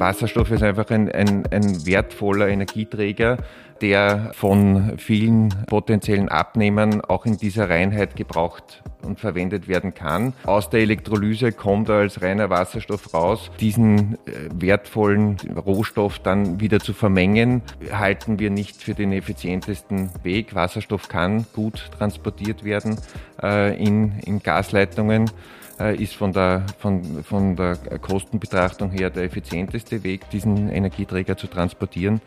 Wasserstoff ist einfach ein, ein, ein wertvoller Energieträger, der von vielen potenziellen Abnehmern auch in dieser Reinheit gebraucht und verwendet werden kann. Aus der Elektrolyse kommt er als reiner Wasserstoff raus. Diesen äh, wertvollen Rohstoff dann wieder zu vermengen, halten wir nicht für den effizientesten Weg. Wasserstoff kann gut transportiert werden äh, in, in Gasleitungen ist von der, von, von der Kostenbetrachtung her der effizienteste Weg, diesen Energieträger zu transportieren.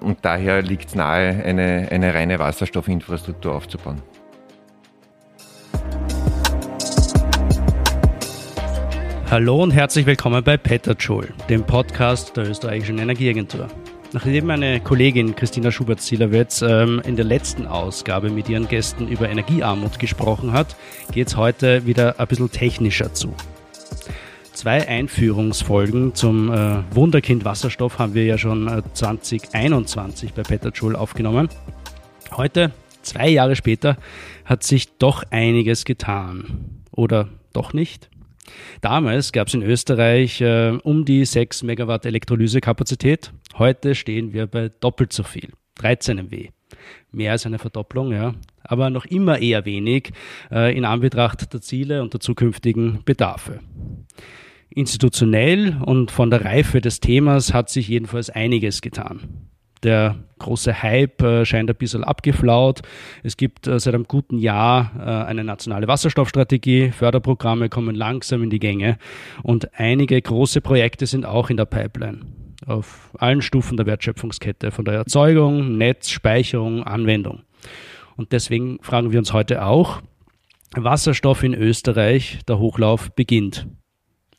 Und daher liegt es nahe, eine, eine reine Wasserstoffinfrastruktur aufzubauen. Hallo und herzlich willkommen bei Petterjoule, dem Podcast der österreichischen Energieagentur. Nachdem meine Kollegin Christina Schubert-Zielerwitz ähm, in der letzten Ausgabe mit ihren Gästen über Energiearmut gesprochen hat, geht es heute wieder ein bisschen technischer zu. Zwei Einführungsfolgen zum äh, Wunderkind Wasserstoff haben wir ja schon äh, 2021 bei Petterjoule aufgenommen. Heute, zwei Jahre später, hat sich doch einiges getan. Oder doch nicht? Damals gab es in Österreich äh, um die 6 Megawatt Elektrolysekapazität. Heute stehen wir bei doppelt so viel, 13 MW. Mehr als eine Verdopplung, ja, aber noch immer eher wenig äh, in Anbetracht der Ziele und der zukünftigen Bedarfe. Institutionell und von der Reife des Themas hat sich jedenfalls einiges getan. Der große Hype äh, scheint ein bisschen abgeflaut. Es gibt äh, seit einem guten Jahr äh, eine nationale Wasserstoffstrategie. Förderprogramme kommen langsam in die Gänge und einige große Projekte sind auch in der Pipeline. Auf allen Stufen der Wertschöpfungskette, von der Erzeugung, Netz, Speicherung, Anwendung. Und deswegen fragen wir uns heute auch, Wasserstoff in Österreich, der Hochlauf beginnt.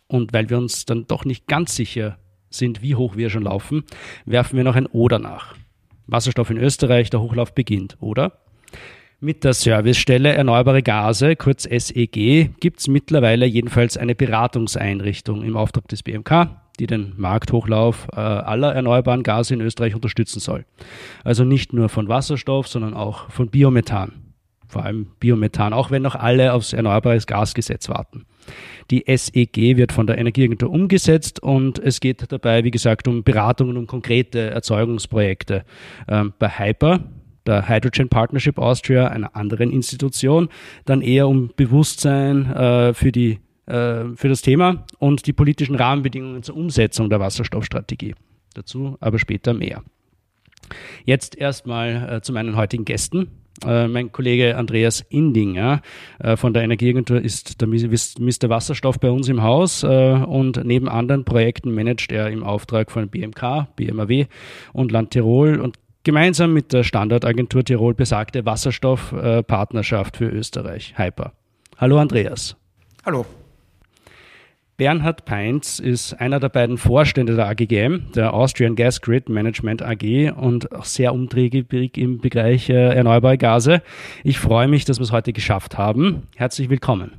Und weil wir uns dann doch nicht ganz sicher sind, wie hoch wir schon laufen, werfen wir noch ein Oder nach. Wasserstoff in Österreich, der Hochlauf beginnt, oder? Mit der Servicestelle Erneuerbare Gase, kurz SEG, gibt es mittlerweile jedenfalls eine Beratungseinrichtung im Auftrag des BMK, die den Markthochlauf äh, aller erneuerbaren Gase in Österreich unterstützen soll. Also nicht nur von Wasserstoff, sondern auch von Biomethan. Vor allem Biomethan, auch wenn noch alle aufs Erneuerbares Gasgesetz warten. Die SEG wird von der Energieagentur umgesetzt und es geht dabei, wie gesagt, um Beratungen um konkrete Erzeugungsprojekte. Ähm, bei Hyper, der Hydrogen Partnership Austria, einer anderen Institution, dann eher um Bewusstsein äh, für, die, äh, für das Thema und die politischen Rahmenbedingungen zur Umsetzung der Wasserstoffstrategie. Dazu aber später mehr. Jetzt erstmal äh, zu meinen heutigen Gästen. Äh, mein Kollege Andreas Indinger äh, von der Energieagentur ist der Mr. Wasserstoff bei uns im Haus äh, und neben anderen Projekten managt er im Auftrag von BMK, BMAW und Land Tirol und gemeinsam mit der Standortagentur Tirol besagte Wasserstoffpartnerschaft für Österreich, Hyper. Hallo Andreas. Hallo. Bernhard Peinz ist einer der beiden Vorstände der AGGM, der Austrian Gas Grid Management AG und auch sehr umträglich im Bereich äh, erneuerbare Gase. Ich freue mich, dass wir es heute geschafft haben. Herzlich willkommen.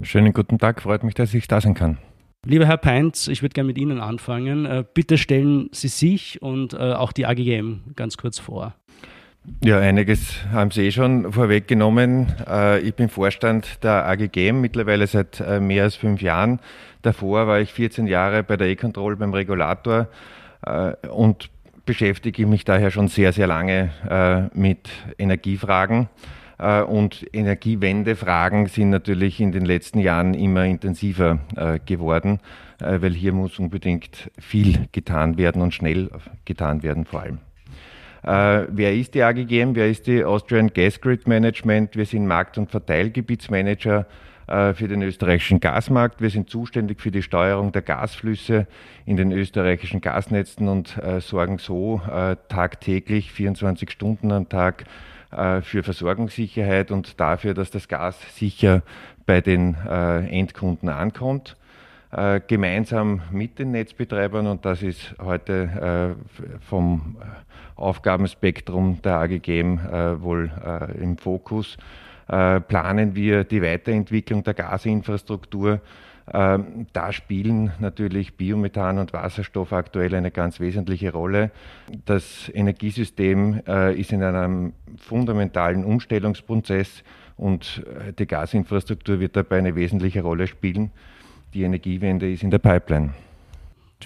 Schönen guten Tag, freut mich, dass ich da sein kann. Lieber Herr Peinz, ich würde gerne mit Ihnen anfangen. Äh, bitte stellen Sie sich und äh, auch die AGGM ganz kurz vor. Ja, einiges haben Sie eh schon vorweggenommen. Ich bin Vorstand der AGGM mittlerweile seit mehr als fünf Jahren. Davor war ich 14 Jahre bei der E-Control beim Regulator äh, und beschäftige mich daher schon sehr, sehr lange äh, mit Energiefragen. Äh, und Energiewendefragen sind natürlich in den letzten Jahren immer intensiver äh, geworden, äh, weil hier muss unbedingt viel getan werden und schnell getan werden vor allem. Äh, wer ist die AGGM? Wer ist die Austrian Gas Grid Management? Wir sind Markt- und Verteilgebietsmanager für den österreichischen Gasmarkt. Wir sind zuständig für die Steuerung der Gasflüsse in den österreichischen Gasnetzen und äh, sorgen so äh, tagtäglich 24 Stunden am Tag für Versorgungssicherheit und dafür, dass das Gas sicher bei den Endkunden ankommt. gemeinsam mit den Netzbetreibern und das ist heute vom Aufgabenspektrum der AGGM wohl im Fokus äh, planen wir die Weiterentwicklung der Gasinfrastruktur. Ähm, da spielen natürlich Biomethan und Wasserstoff aktuell eine ganz wesentliche Rolle. Das Energiesystem äh, ist in einem fundamentalen Umstellungsprozess und äh, die Gasinfrastruktur wird dabei eine wesentliche Rolle spielen. Die Energiewende ist in der Pipeline.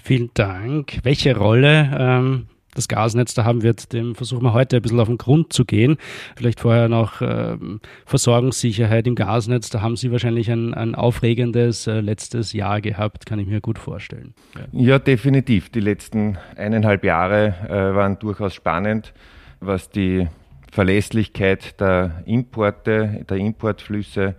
Vielen Dank. Welche Rolle ähm, das Gasnetz da haben wird, dem versuchen wir heute ein bisschen auf den Grund zu gehen. Vielleicht vorher noch ähm, Versorgungssicherheit im Gasnetz. Da haben Sie wahrscheinlich ein, ein aufregendes äh, letztes Jahr gehabt, kann ich mir gut vorstellen. Ja, ja definitiv. Die letzten eineinhalb Jahre äh, waren durchaus spannend, was die Verlässlichkeit der Importe, der Importflüsse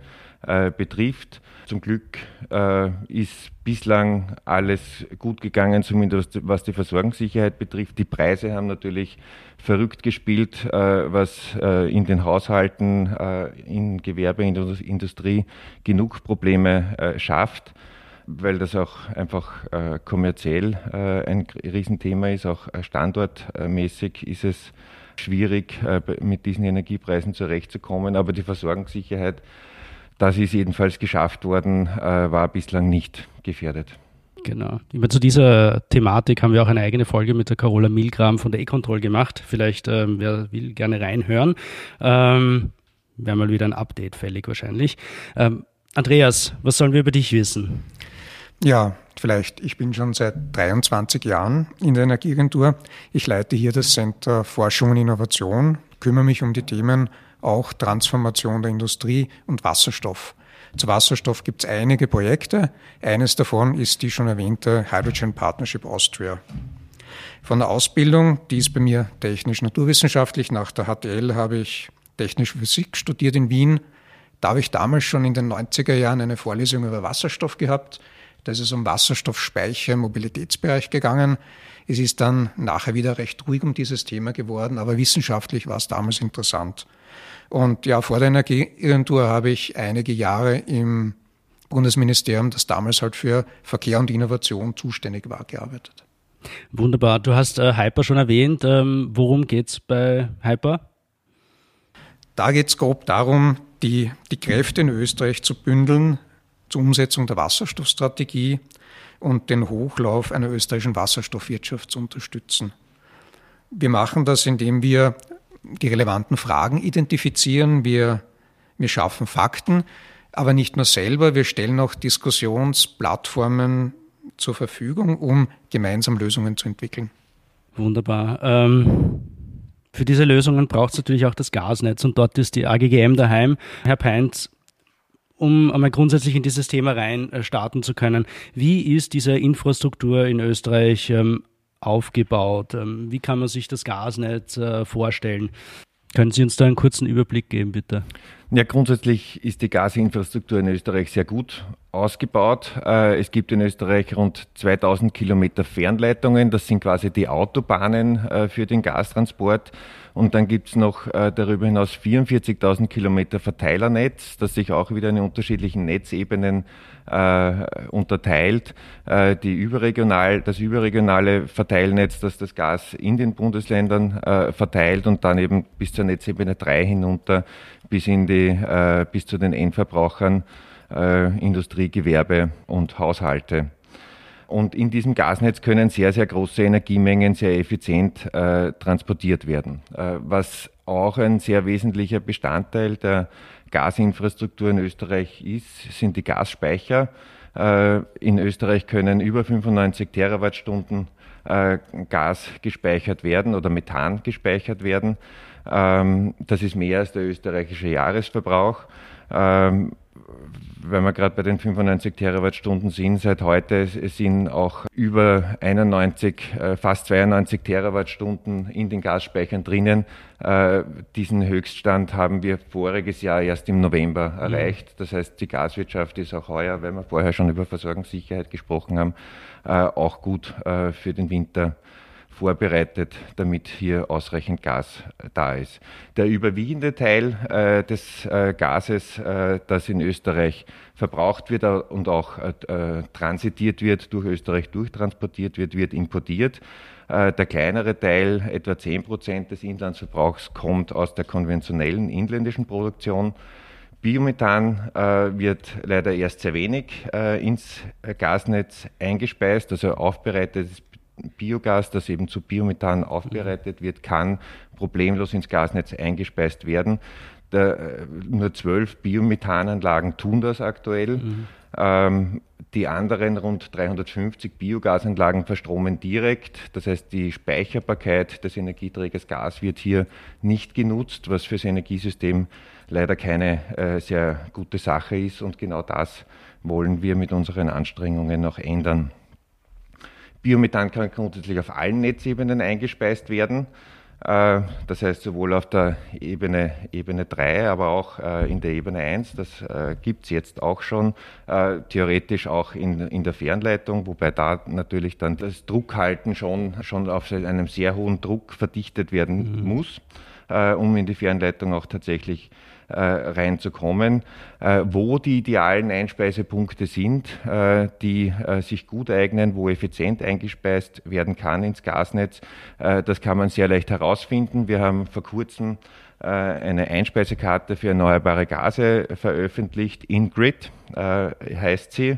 äh, betrifft. Zum Glück äh, ist bislang alles gut gegangen, zumindest was die Versorgungssicherheit betrifft. Die Preise haben natürlich verrückt gespielt, äh, was äh, in den Haushalten, äh, in Gewerbe, in der Industrie genug Probleme äh, schafft weil das auch einfach äh, kommerziell ein Riesenthema ist, auch standortmäßig ist es schwierig, mit diesen Energiepreisen zurechtzukommen. Aber die Versorgungssicherheit das ist jedenfalls geschafft worden, äh, war bislang nicht gefährdet. Genau. Immer zu dieser Thematik haben wir auch eine eigene Folge mit der Carola Milgram von der E-Control gemacht. Vielleicht, ähm, wer will, gerne reinhören. Ähm, Wäre mal wieder ein Update fällig wahrscheinlich. Ähm, Andreas, was sollen wir über dich wissen? Ja, vielleicht. Ich bin schon seit 23 Jahren in der Energieagentur. Ich leite hier das Center Forschung und Innovation, kümmere mich um die Themen auch Transformation der Industrie und Wasserstoff. Zu Wasserstoff gibt es einige Projekte. Eines davon ist die schon erwähnte Hydrogen Partnership Austria. Von der Ausbildung, die ist bei mir technisch-naturwissenschaftlich. Nach der HTL habe ich technische Physik studiert in Wien. Da habe ich damals schon in den 90er Jahren eine Vorlesung über Wasserstoff gehabt. Da ist es um Wasserstoffspeicher im Mobilitätsbereich gegangen. Es ist dann nachher wieder recht ruhig um dieses Thema geworden, aber wissenschaftlich war es damals interessant. Und ja, vor der Energieagentur habe ich einige Jahre im Bundesministerium, das damals halt für Verkehr und Innovation zuständig war, gearbeitet. Wunderbar. Du hast äh, Hyper schon erwähnt. Ähm, worum geht es bei Hyper? Da geht es grob darum, die, die Kräfte in Österreich zu bündeln zur Umsetzung der Wasserstoffstrategie und den Hochlauf einer österreichischen Wasserstoffwirtschaft zu unterstützen. Wir machen das, indem wir die relevanten Fragen identifizieren, wir, wir schaffen Fakten, aber nicht nur selber, wir stellen auch Diskussionsplattformen zur Verfügung, um gemeinsam Lösungen zu entwickeln. Wunderbar. Ähm, für diese Lösungen braucht es natürlich auch das Gasnetz und dort ist die AGGM daheim. Herr Peinz, um einmal grundsätzlich in dieses Thema rein äh, starten zu können, wie ist diese Infrastruktur in Österreich ähm, aufgebaut? Ähm, wie kann man sich das Gasnetz äh, vorstellen? Können Sie uns da einen kurzen Überblick geben, bitte? Ja, grundsätzlich ist die Gasinfrastruktur in Österreich sehr gut ausgebaut. Äh, es gibt in Österreich rund 2000 Kilometer Fernleitungen. Das sind quasi die Autobahnen äh, für den Gastransport. Und dann gibt es noch äh, darüber hinaus 44.000 Kilometer Verteilernetz, das sich auch wieder in unterschiedlichen Netzebenen äh, unterteilt. Äh, die überregional, das überregionale Verteilnetz, das das Gas in den Bundesländern äh, verteilt und dann eben bis zur Netzebene 3 hinunter bis, in die, äh, bis zu den Endverbrauchern, äh, Industrie, Gewerbe und Haushalte. Und in diesem Gasnetz können sehr, sehr große Energiemengen sehr effizient äh, transportiert werden. Was auch ein sehr wesentlicher Bestandteil der Gasinfrastruktur in Österreich ist, sind die Gasspeicher. Äh, in Österreich können über 95 Terawattstunden äh, Gas gespeichert werden oder Methan gespeichert werden. Ähm, das ist mehr als der österreichische Jahresverbrauch. Wenn wir gerade bei den 95 Terawattstunden sind, seit heute sind auch über 91, äh, fast 92 Terawattstunden in den Gasspeichern drinnen. Äh, diesen Höchststand haben wir voriges Jahr erst im November mhm. erreicht. Das heißt, die Gaswirtschaft ist auch heuer, weil wir vorher schon über Versorgungssicherheit gesprochen haben, äh, auch gut für den Winter vorbereitet, damit hier ausreichend Gas äh, da ist. Der überwiegende Teil äh, des äh, Gases, äh, das in Österreich verbraucht wird und auch äh, transitiert wird, durch Österreich durchtransportiert wird, wird importiert. Äh, der kleinere Teil, etwa 10 Prozent des Inlandsverbrauchs, kommt aus der konventionellen inländischen Produktion. Biomethan äh, wird leider erst sehr wenig äh, ins Gasnetz eingespeist, also aufbereitetes Biogas, das eben zu Biomethan aufbereitet wird, kann problemlos ins Gasnetz eingespeist werden. Der, nur zwölf Biomethananlagen tun das aktuell. Mhm. Ähm, die anderen rund 350 Biogasanlagen verstromen direkt. Das heißt, die Speicherbarkeit des Energieträgers Gas wird hier nicht genutzt, was für das Energiesystem leider keine äh, sehr gute Sache ist. Und genau das wollen wir mit unseren Anstrengungen noch ändern. Biomethan kann grundsätzlich auf allen Netzebenen eingespeist werden. Äh, das heißt sowohl auf der Ebene, Ebene 3, aber auch äh, in der Ebene 1. Das äh, gibt es jetzt auch schon, theoretisch auch in, in der Fernleitung, wobei da natürlich dann das Druckhalten schon, schon auf einem sehr hohen Druck verdichtet werden mhm. muss, um in die Fernleitung auch tatsächlich äh, reinzukommen. Äh, wo die idealen Einspeisepunkte sind, äh, die äh, sich gut eignen, wo effizient eingespeist werden kann ins Gasnetz, äh, das kann man sehr leicht herausfinden. Wir haben vor kurzem äh, eine Einspeisekarte für erneuerbare Gase veröffentlicht. InGrid heißt sie,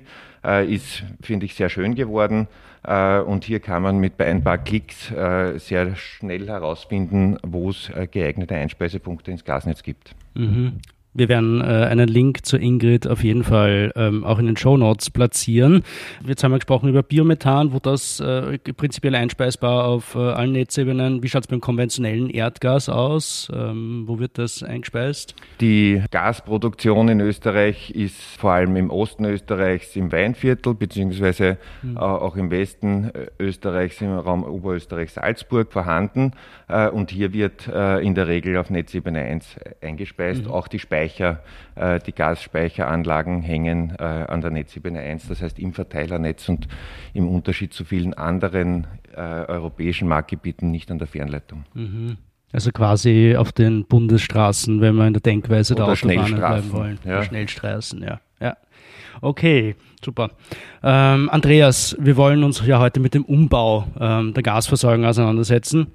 ist, finde ich, sehr schön geworden. Und hier kann man mit ein paar Klicks sehr schnell herausfinden, wo es geeignete Einspeisepunkte ins Gasnetz gibt. Mhm. Wir werden äh, einen Link zu Ingrid auf jeden Fall ähm, auch in den Show Notes platzieren. Jetzt haben wir gesprochen über Biomethan, wo das äh, prinzipiell einspeisbar auf äh, allen Netzebenen. Wie schaut es beim konventionellen Erdgas aus? Ähm, wo wird das eingespeist? Die Gasproduktion in Österreich ist vor allem im Osten Österreichs im Weinviertel, beziehungsweise mhm. auch im Westen äh, Österreichs im Raum Oberösterreich-Salzburg vorhanden. Äh, und hier wird in der Regel auf Netzebene 1 eingespeist. Mhm. Auch die Speicher Speicher, äh, die Gasspeicheranlagen hängen äh, an der Netzebene 1, das heißt im Verteilernetz und im Unterschied zu vielen anderen äh, europäischen Marktgebieten nicht an der Fernleitung. Mhm. Also quasi auf den Bundesstraßen, wenn wir in der Denkweise der Autobahnen bleiben wollen. Ja. Schnellstraßen, ja. ja. Okay, super. Ähm, Andreas, wir wollen uns ja heute mit dem Umbau ähm, der Gasversorgung auseinandersetzen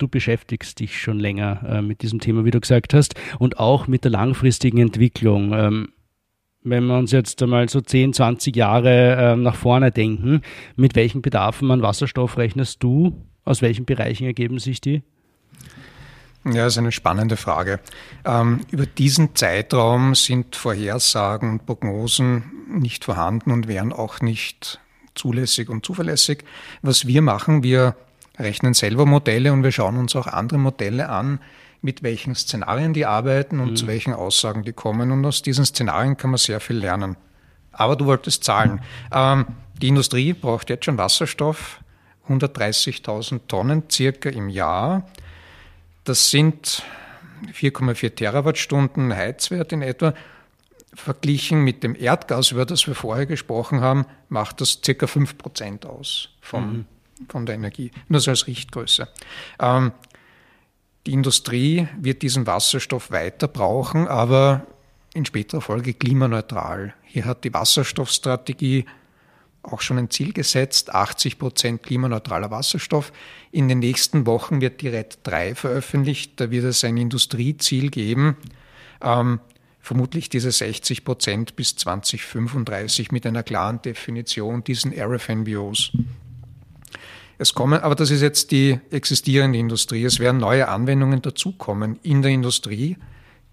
du beschäftigst dich schon länger äh, mit diesem Thema, wie du gesagt hast, und auch mit der langfristigen Entwicklung. Ähm, wenn wir uns jetzt einmal so 10, 20 Jahre äh, nach vorne denken, mit welchen Bedarfen an Wasserstoff rechnest du? Aus welchen Bereichen ergeben sich die? Ja, das ist eine spannende Frage. Ähm, über diesen Zeitraum sind Vorhersagen und Prognosen nicht vorhanden und wären auch nicht zulässig und zuverlässig. Was wir machen, wir rechnen selber Modelle und wir schauen uns auch andere Modelle an, mit welchen Szenarien die arbeiten und mhm. zu welchen Aussagen die kommen. Und aus diesen Szenarien kann man sehr viel lernen. Aber du wolltest Zahlen. Ähm, die Industrie braucht jetzt schon Wasserstoff, 130.000 Tonnen circa im Jahr. Das sind 4,4 Terawattstunden Heizwert in etwa. Verglichen mit dem Erdgas, über das wir vorher gesprochen haben, macht das circa 5 Prozent aus vom mhm von der Energie, nur so als Richtgröße. Ähm, die Industrie wird diesen Wasserstoff weiter brauchen, aber in späterer Folge klimaneutral. Hier hat die Wasserstoffstrategie auch schon ein Ziel gesetzt, 80 Prozent klimaneutraler Wasserstoff. In den nächsten Wochen wird die RED 3 veröffentlicht. Da wird es ein Industrieziel geben, ähm, vermutlich diese 60 Prozent bis 2035 mit einer klaren Definition diesen RFNBOs. Es kommen, aber das ist jetzt die existierende Industrie. Es werden neue Anwendungen dazukommen in der Industrie,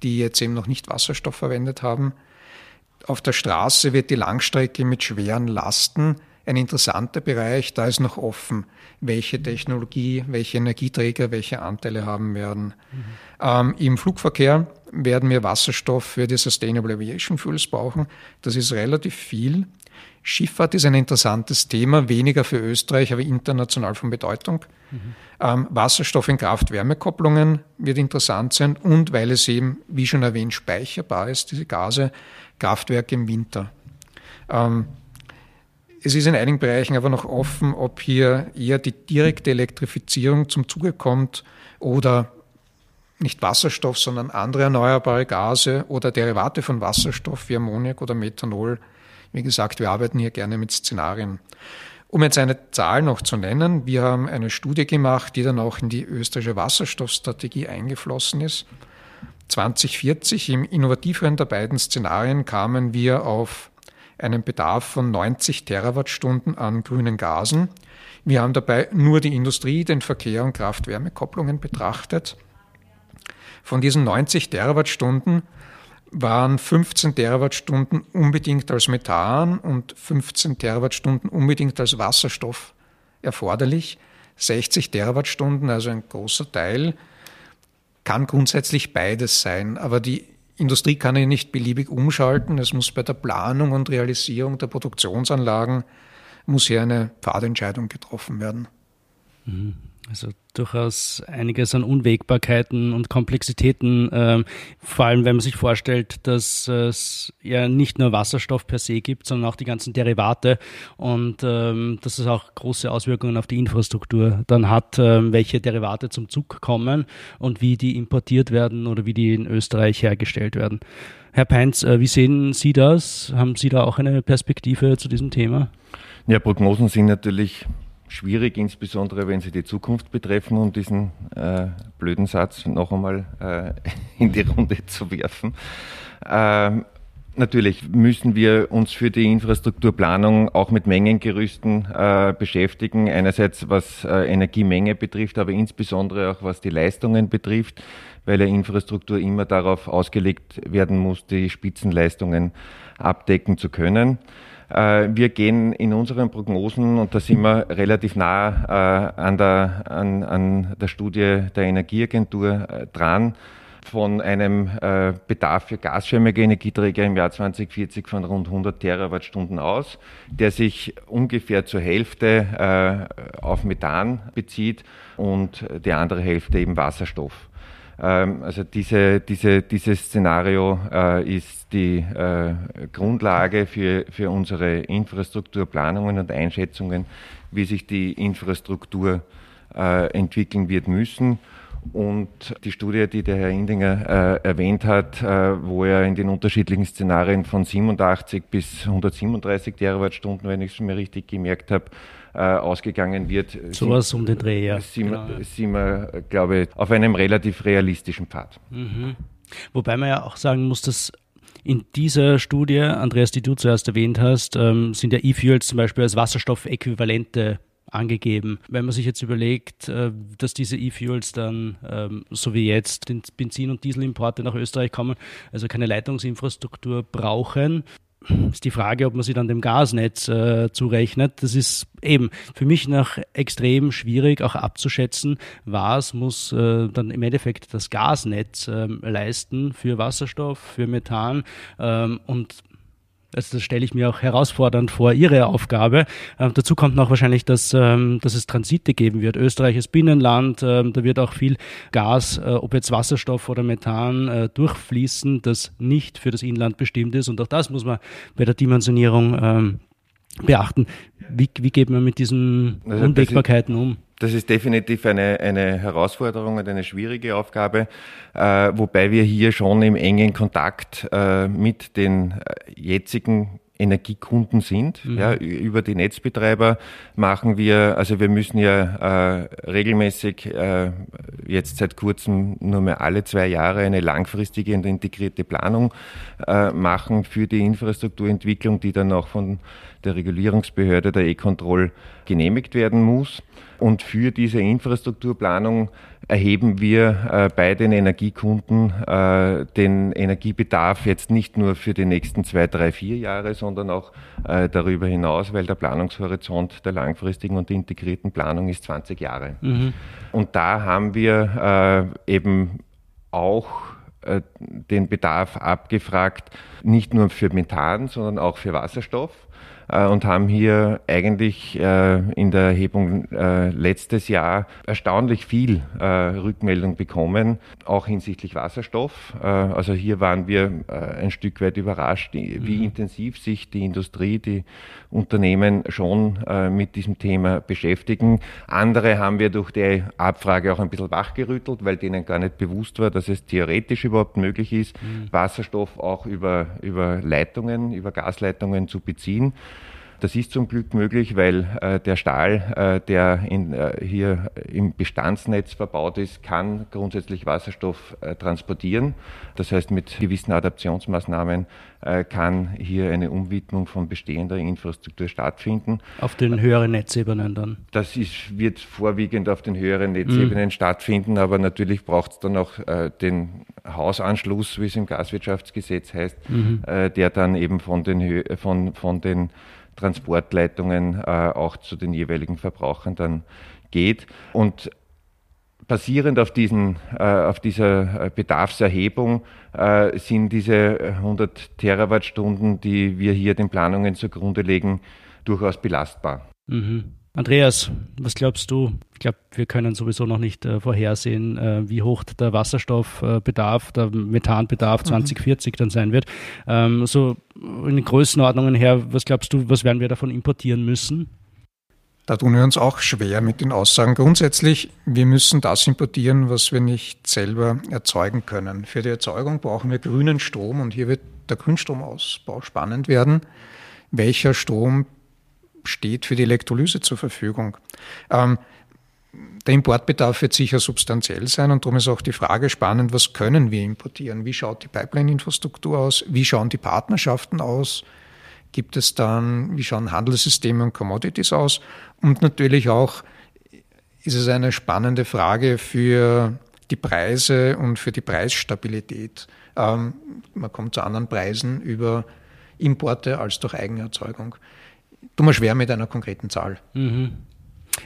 die jetzt eben noch nicht Wasserstoff verwendet haben. Auf der Straße wird die Langstrecke mit schweren Lasten ein interessanter Bereich. Da ist noch offen, welche Technologie, welche Energieträger, welche Anteile haben werden. Mhm. Ähm, Im Flugverkehr werden wir Wasserstoff für die Sustainable Aviation Fuels brauchen. Das ist relativ viel. Schifffahrt ist ein interessantes Thema, weniger für Österreich, aber international von Bedeutung. Mhm. Ähm, Wasserstoff in Kraft-Wärme-Kopplungen wird interessant sein und weil es eben, wie schon erwähnt, speicherbar ist, diese Gase, Kraftwerke im Winter. Ähm, es ist in einigen Bereichen aber noch offen, ob hier eher die direkte Elektrifizierung zum Zuge kommt oder nicht Wasserstoff, sondern andere erneuerbare Gase oder Derivate von Wasserstoff wie Ammoniak oder Methanol wie gesagt, wir arbeiten hier gerne mit Szenarien. Um jetzt eine Zahl noch zu nennen, wir haben eine Studie gemacht, die dann auch in die österreichische Wasserstoffstrategie eingeflossen ist. 2040 im innovativeren der beiden Szenarien kamen wir auf einen Bedarf von 90 Terawattstunden an grünen Gasen. Wir haben dabei nur die Industrie, den Verkehr und Kraft-Wärme-Kopplungen betrachtet. Von diesen 90 Terawattstunden waren 15 Terawattstunden unbedingt als Methan und 15 Terawattstunden unbedingt als Wasserstoff erforderlich. 60 Terawattstunden, also ein großer Teil, kann grundsätzlich beides sein, aber die Industrie kann ihn nicht beliebig umschalten. Es muss bei der Planung und Realisierung der Produktionsanlagen muss hier eine Pfadentscheidung getroffen werden. Also durchaus einiges an Unwägbarkeiten und Komplexitäten, ähm, vor allem wenn man sich vorstellt, dass es ja nicht nur Wasserstoff per se gibt, sondern auch die ganzen Derivate und ähm, dass es auch große Auswirkungen auf die Infrastruktur dann hat, ähm, welche Derivate zum Zug kommen und wie die importiert werden oder wie die in Österreich hergestellt werden. Herr Peinz, äh, wie sehen Sie das? Haben Sie da auch eine Perspektive zu diesem Thema? Ja, Prognosen sind natürlich schwierig, insbesondere wenn sie die Zukunft betreffen, um diesen äh, blöden Satz noch einmal äh, in die Runde zu werfen. Ähm, natürlich müssen wir uns für die Infrastrukturplanung auch mit Mengengerüsten äh, beschäftigen. Einerseits was äh, Energiemenge betrifft, aber insbesondere auch was die Leistungen betrifft, weil ja Infrastruktur immer darauf ausgelegt werden muss, die Spitzenleistungen abdecken zu können. Äh, wir gehen in unseren Prognosen, und da sind wir relativ nah äh, an, der, an, an der Studie der Energieagentur äh, dran, von einem Bedarf für gasförmige Energieträger im Jahr 2040 von rund 100 Terawattstunden aus, der sich ungefähr zur Hälfte auf Methan bezieht und die andere Hälfte eben Wasserstoff. Ähm, also diese, diese, dieses Szenario äh, ist die äh, Grundlage für, für unsere Infrastrukturplanungen und Einschätzungen, wie sich die Infrastruktur äh, entwickeln wird müssen. Und die Studie, die der Herr Indinger äh, erwähnt hat, äh, wo er in den unterschiedlichen Szenarien von 87 bis 137 Terawattstunden, wenn ich es mir richtig gemerkt habe, ausgegangen wird. Sowas um den Dreh, ja. Sind, genau. sind wir, glaube ich, auf einem relativ realistischen Pfad. Mhm. Wobei man ja auch sagen muss, dass in dieser Studie, Andreas, die du zuerst erwähnt hast, ähm, sind ja E-Fuels zum Beispiel als Wasserstoffäquivalente angegeben. Wenn man sich jetzt überlegt, äh, dass diese E-Fuels dann, ähm, so wie jetzt, den Benzin- und Dieselimporte nach Österreich kommen, also keine Leitungsinfrastruktur brauchen, ist die Frage, ob man sie dann dem Gasnetz äh, zurechnet. Das ist eben für mich noch extrem schwierig auch abzuschätzen, was muss äh, dann im Endeffekt das Gasnetz äh, leisten für Wasserstoff, für Methan ähm, und also das stelle ich mir auch herausfordernd vor, Ihre Aufgabe. Ähm, dazu kommt noch wahrscheinlich, dass, ähm, dass es Transite geben wird. Österreich ist Binnenland, ähm, da wird auch viel Gas, äh, ob jetzt Wasserstoff oder Methan, äh, durchfließen, das nicht für das Inland bestimmt ist. Und auch das muss man bei der Dimensionierung ähm, beachten. Wie, wie geht man mit diesen also Unwägbarkeiten um? Das ist definitiv eine, eine Herausforderung und eine schwierige Aufgabe, äh, wobei wir hier schon im engen Kontakt äh, mit den äh, jetzigen Energiekunden sind. Mhm. Ja, über die Netzbetreiber machen wir, also wir müssen ja äh, regelmäßig äh, jetzt seit kurzem nur mehr alle zwei Jahre eine langfristige und integrierte Planung äh, machen für die Infrastrukturentwicklung, die dann auch von der Regulierungsbehörde der E-Control genehmigt werden muss. Und für diese Infrastrukturplanung erheben wir äh, bei den Energiekunden äh, den Energiebedarf jetzt nicht nur für die nächsten zwei, drei, vier Jahre, sondern auch äh, darüber hinaus, weil der Planungshorizont der langfristigen und integrierten Planung ist 20 Jahre. Mhm. Und da haben wir äh, eben auch äh, den Bedarf abgefragt, nicht nur für Methan, sondern auch für Wasserstoff und haben hier eigentlich äh, in der Erhebung äh, letztes Jahr erstaunlich viel äh, Rückmeldung bekommen, auch hinsichtlich Wasserstoff. Äh, also hier waren wir äh, ein Stück weit überrascht, wie mhm. intensiv sich die Industrie, die Unternehmen schon mit diesem Thema beschäftigen. Andere haben wir durch die Abfrage auch ein bisschen wachgerüttelt, weil denen gar nicht bewusst war, dass es theoretisch überhaupt möglich ist, mhm. Wasserstoff auch über, über Leitungen, über Gasleitungen zu beziehen. Das ist zum Glück möglich, weil äh, der Stahl, äh, der in, äh, hier im Bestandsnetz verbaut ist, kann grundsätzlich Wasserstoff äh, transportieren. Das heißt, mit gewissen Adaptionsmaßnahmen äh, kann hier eine Umwidmung von bestehender Infrastruktur stattfinden. Auf den höheren Netzebenen dann? Das ist, wird vorwiegend auf den höheren Netzebenen mhm. stattfinden, aber natürlich braucht es dann auch äh, den Hausanschluss, wie es im Gaswirtschaftsgesetz heißt, mhm. der dann eben von den, von, von den Transportleitungen äh, auch zu den jeweiligen Verbrauchern dann geht. Und basierend auf, diesen, äh, auf dieser äh, Bedarfserhebung sind diese 100 Terawattstunden, die wir hier den Planungen zugrunde legen, durchaus belastbar. Mhm. Andreas, was glaubst du? Ich glaube, wir können sowieso noch nicht äh, vorhersehen, äh, wie hoch der Wasserstoffbedarf, der Methanbedarf 2040 mhm. dann sein wird. Ähm, so in den Größenordnungen her, was glaubst du, was werden wir davon importieren müssen? Da tun wir uns auch schwer mit den Aussagen. Grundsätzlich, wir müssen das importieren, was wir nicht selber erzeugen können. Für die Erzeugung brauchen wir grünen Strom und hier wird der Grünstromausbau spannend werden. Welcher Strom steht für die Elektrolyse zur Verfügung. Ähm, der Importbedarf wird sicher substanziell sein und darum ist auch die Frage spannend, was können wir importieren? Wie schaut die Pipeline-Infrastruktur aus? Wie schauen die Partnerschaften aus? Gibt es dann, wie schauen Handelssysteme und Commodities aus? Und natürlich auch ist es eine spannende Frage für die Preise und für die Preisstabilität. Ähm, man kommt zu anderen Preisen über Importe als durch Eigenerzeugung tut mir schwer mit einer konkreten Zahl. Mhm.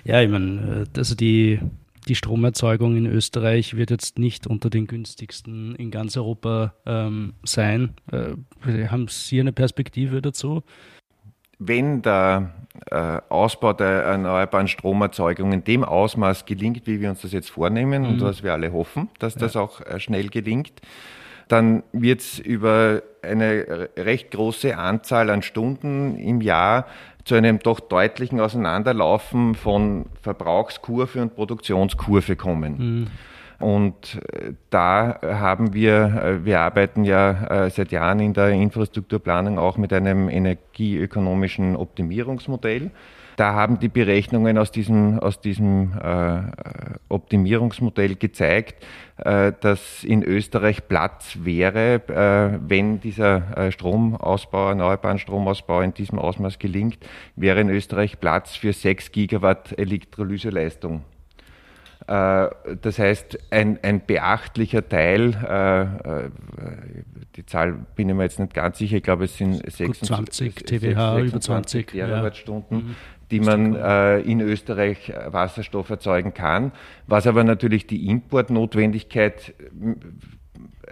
Ja, ich meine, äh, also die, die Stromerzeugung in Österreich wird jetzt nicht unter den günstigsten in ganz Europa ähm, sein. Äh, haben Sie eine Perspektive dazu? Wenn der äh, Ausbau der erneuerbaren Stromerzeugung in dem Ausmaß gelingt, wie wir uns das jetzt vornehmen mhm. und was wir alle hoffen, dass das ja. auch äh, schnell gelingt, dann wird es über eine recht große Anzahl an Stunden im Jahr zu einem doch deutlichen Auseinanderlaufen von Verbrauchskurve und Produktionskurve kommen. Mhm. Und äh, da haben wir, äh, wir arbeiten ja äh, seit Jahren in der Infrastrukturplanung auch mit einem energieökonomischen Optimierungsmodell. Da haben die Berechnungen aus diesem, aus diesem äh, Optimierungsmodell gezeigt, äh, dass in Österreich Platz wäre, äh, wenn dieser äh, Stromausbau, erneuerbaren Stromausbau in diesem Ausmaß gelingt, wäre in Österreich Platz für 6 Gigawatt Elektrolyseleistung. Äh, das heißt, ein, ein beachtlicher Teil, äh, die Zahl bin ich mir jetzt nicht ganz sicher, ich glaube es sind 26 TWH, über 20 Terawattstunden, ja. Die man äh, in Österreich äh, Wasserstoff erzeugen kann, was aber natürlich die Importnotwendigkeit äh,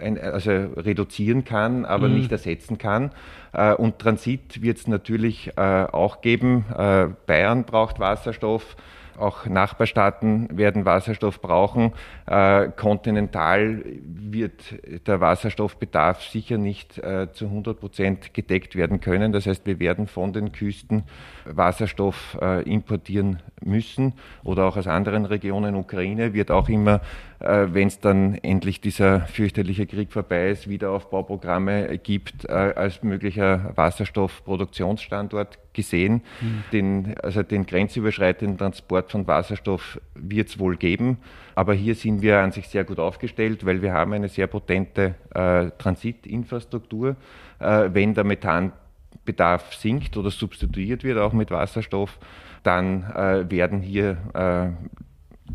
ein, also reduzieren kann, aber mhm. nicht ersetzen kann. Äh, und Transit wird es natürlich äh, auch geben. Äh, Bayern braucht Wasserstoff. Auch Nachbarstaaten werden Wasserstoff brauchen. Äh, kontinental wird der Wasserstoffbedarf sicher nicht äh, zu 100 Prozent gedeckt werden können. Das heißt, wir werden von den Küsten Wasserstoff äh, importieren müssen oder auch aus anderen Regionen. Ukraine wird auch immer, äh, wenn es dann endlich dieser fürchterliche Krieg vorbei ist, Wiederaufbauprogramme gibt, äh, als möglicher Wasserstoffproduktionsstandort gesehen. Mhm. Den, also den grenzüberschreitenden Transport von Wasserstoff wird es wohl geben. Aber hier sind wir an sich sehr gut aufgestellt, weil wir haben eine sehr potente äh, Transitinfrastruktur. Äh, wenn der Methanbedarf sinkt oder substituiert wird, auch mit Wasserstoff, dann äh, werden hier äh,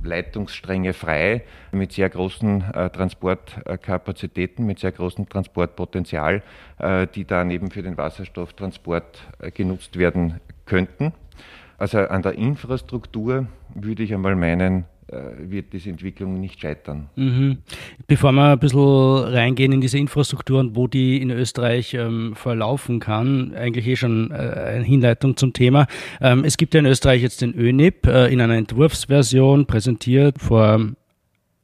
Leitungsstränge frei mit sehr großen äh, Transportkapazitäten, mit sehr großem Transportpotenzial, äh, die dann eben für den Wasserstofftransport äh, genutzt werden könnten. Also an der Infrastruktur würde ich einmal meinen, wird diese Entwicklung nicht scheitern. Mhm. Bevor wir ein bisschen reingehen in diese Infrastruktur und wo die in Österreich ähm, verlaufen kann, eigentlich eh schon äh, eine Hinleitung zum Thema. Ähm, es gibt ja in Österreich jetzt den ÖNIP äh, in einer Entwurfsversion präsentiert vor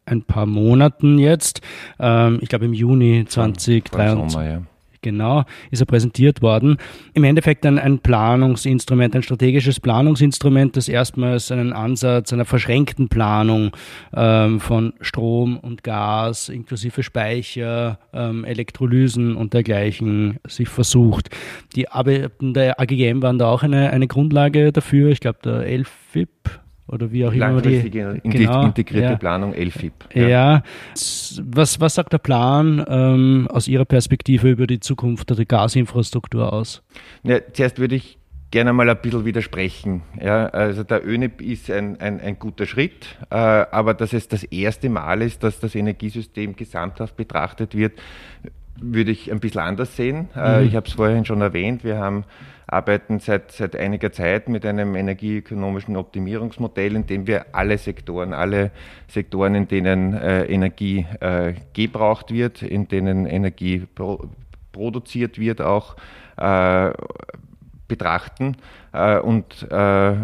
ein paar Monaten jetzt. Ähm, ich glaube im Juni 2023. genau, ist er präsentiert worden. Im Endeffekt ein, ein Planungsinstrument, ein strategisches Planungsinstrument, das erstmals einen Ansatz einer verschränkten Planung ähm, von Strom und Gas inklusive Speicher, ähm, Elektrolysen und dergleichen sich versucht. Die Arbeiten der AGGM waren da auch eine, eine Grundlage dafür. Ich glaube, der LFIP oder wie auch immer die genau, integrierte ja. Planung LFIP. Ja. ja. Was, was sagt der Plan ähm, aus Ihrer Perspektive über die Zukunft der Gasinfrastruktur aus? Ja, zuerst würde ich gerne mal ein bisschen widersprechen. Ja, also der ÖNEP ist ein, ein, ein guter Schritt, äh, aber dass es das erste Mal ist, dass das Energiesystem gesamthaft betrachtet wird, würde ich ein bisschen anders sehen. Äh, mhm. Ich habe es vorhin schon erwähnt, wir haben arbeiten seit, seit einiger Zeit mit einem energieökonomischen Optimierungsmodell, in dem wir alle Sektoren, alle Sektoren, in denen äh, Energie äh, gebraucht wird, in denen Energie pro, produziert wird, auch äh, betrachten äh, und äh,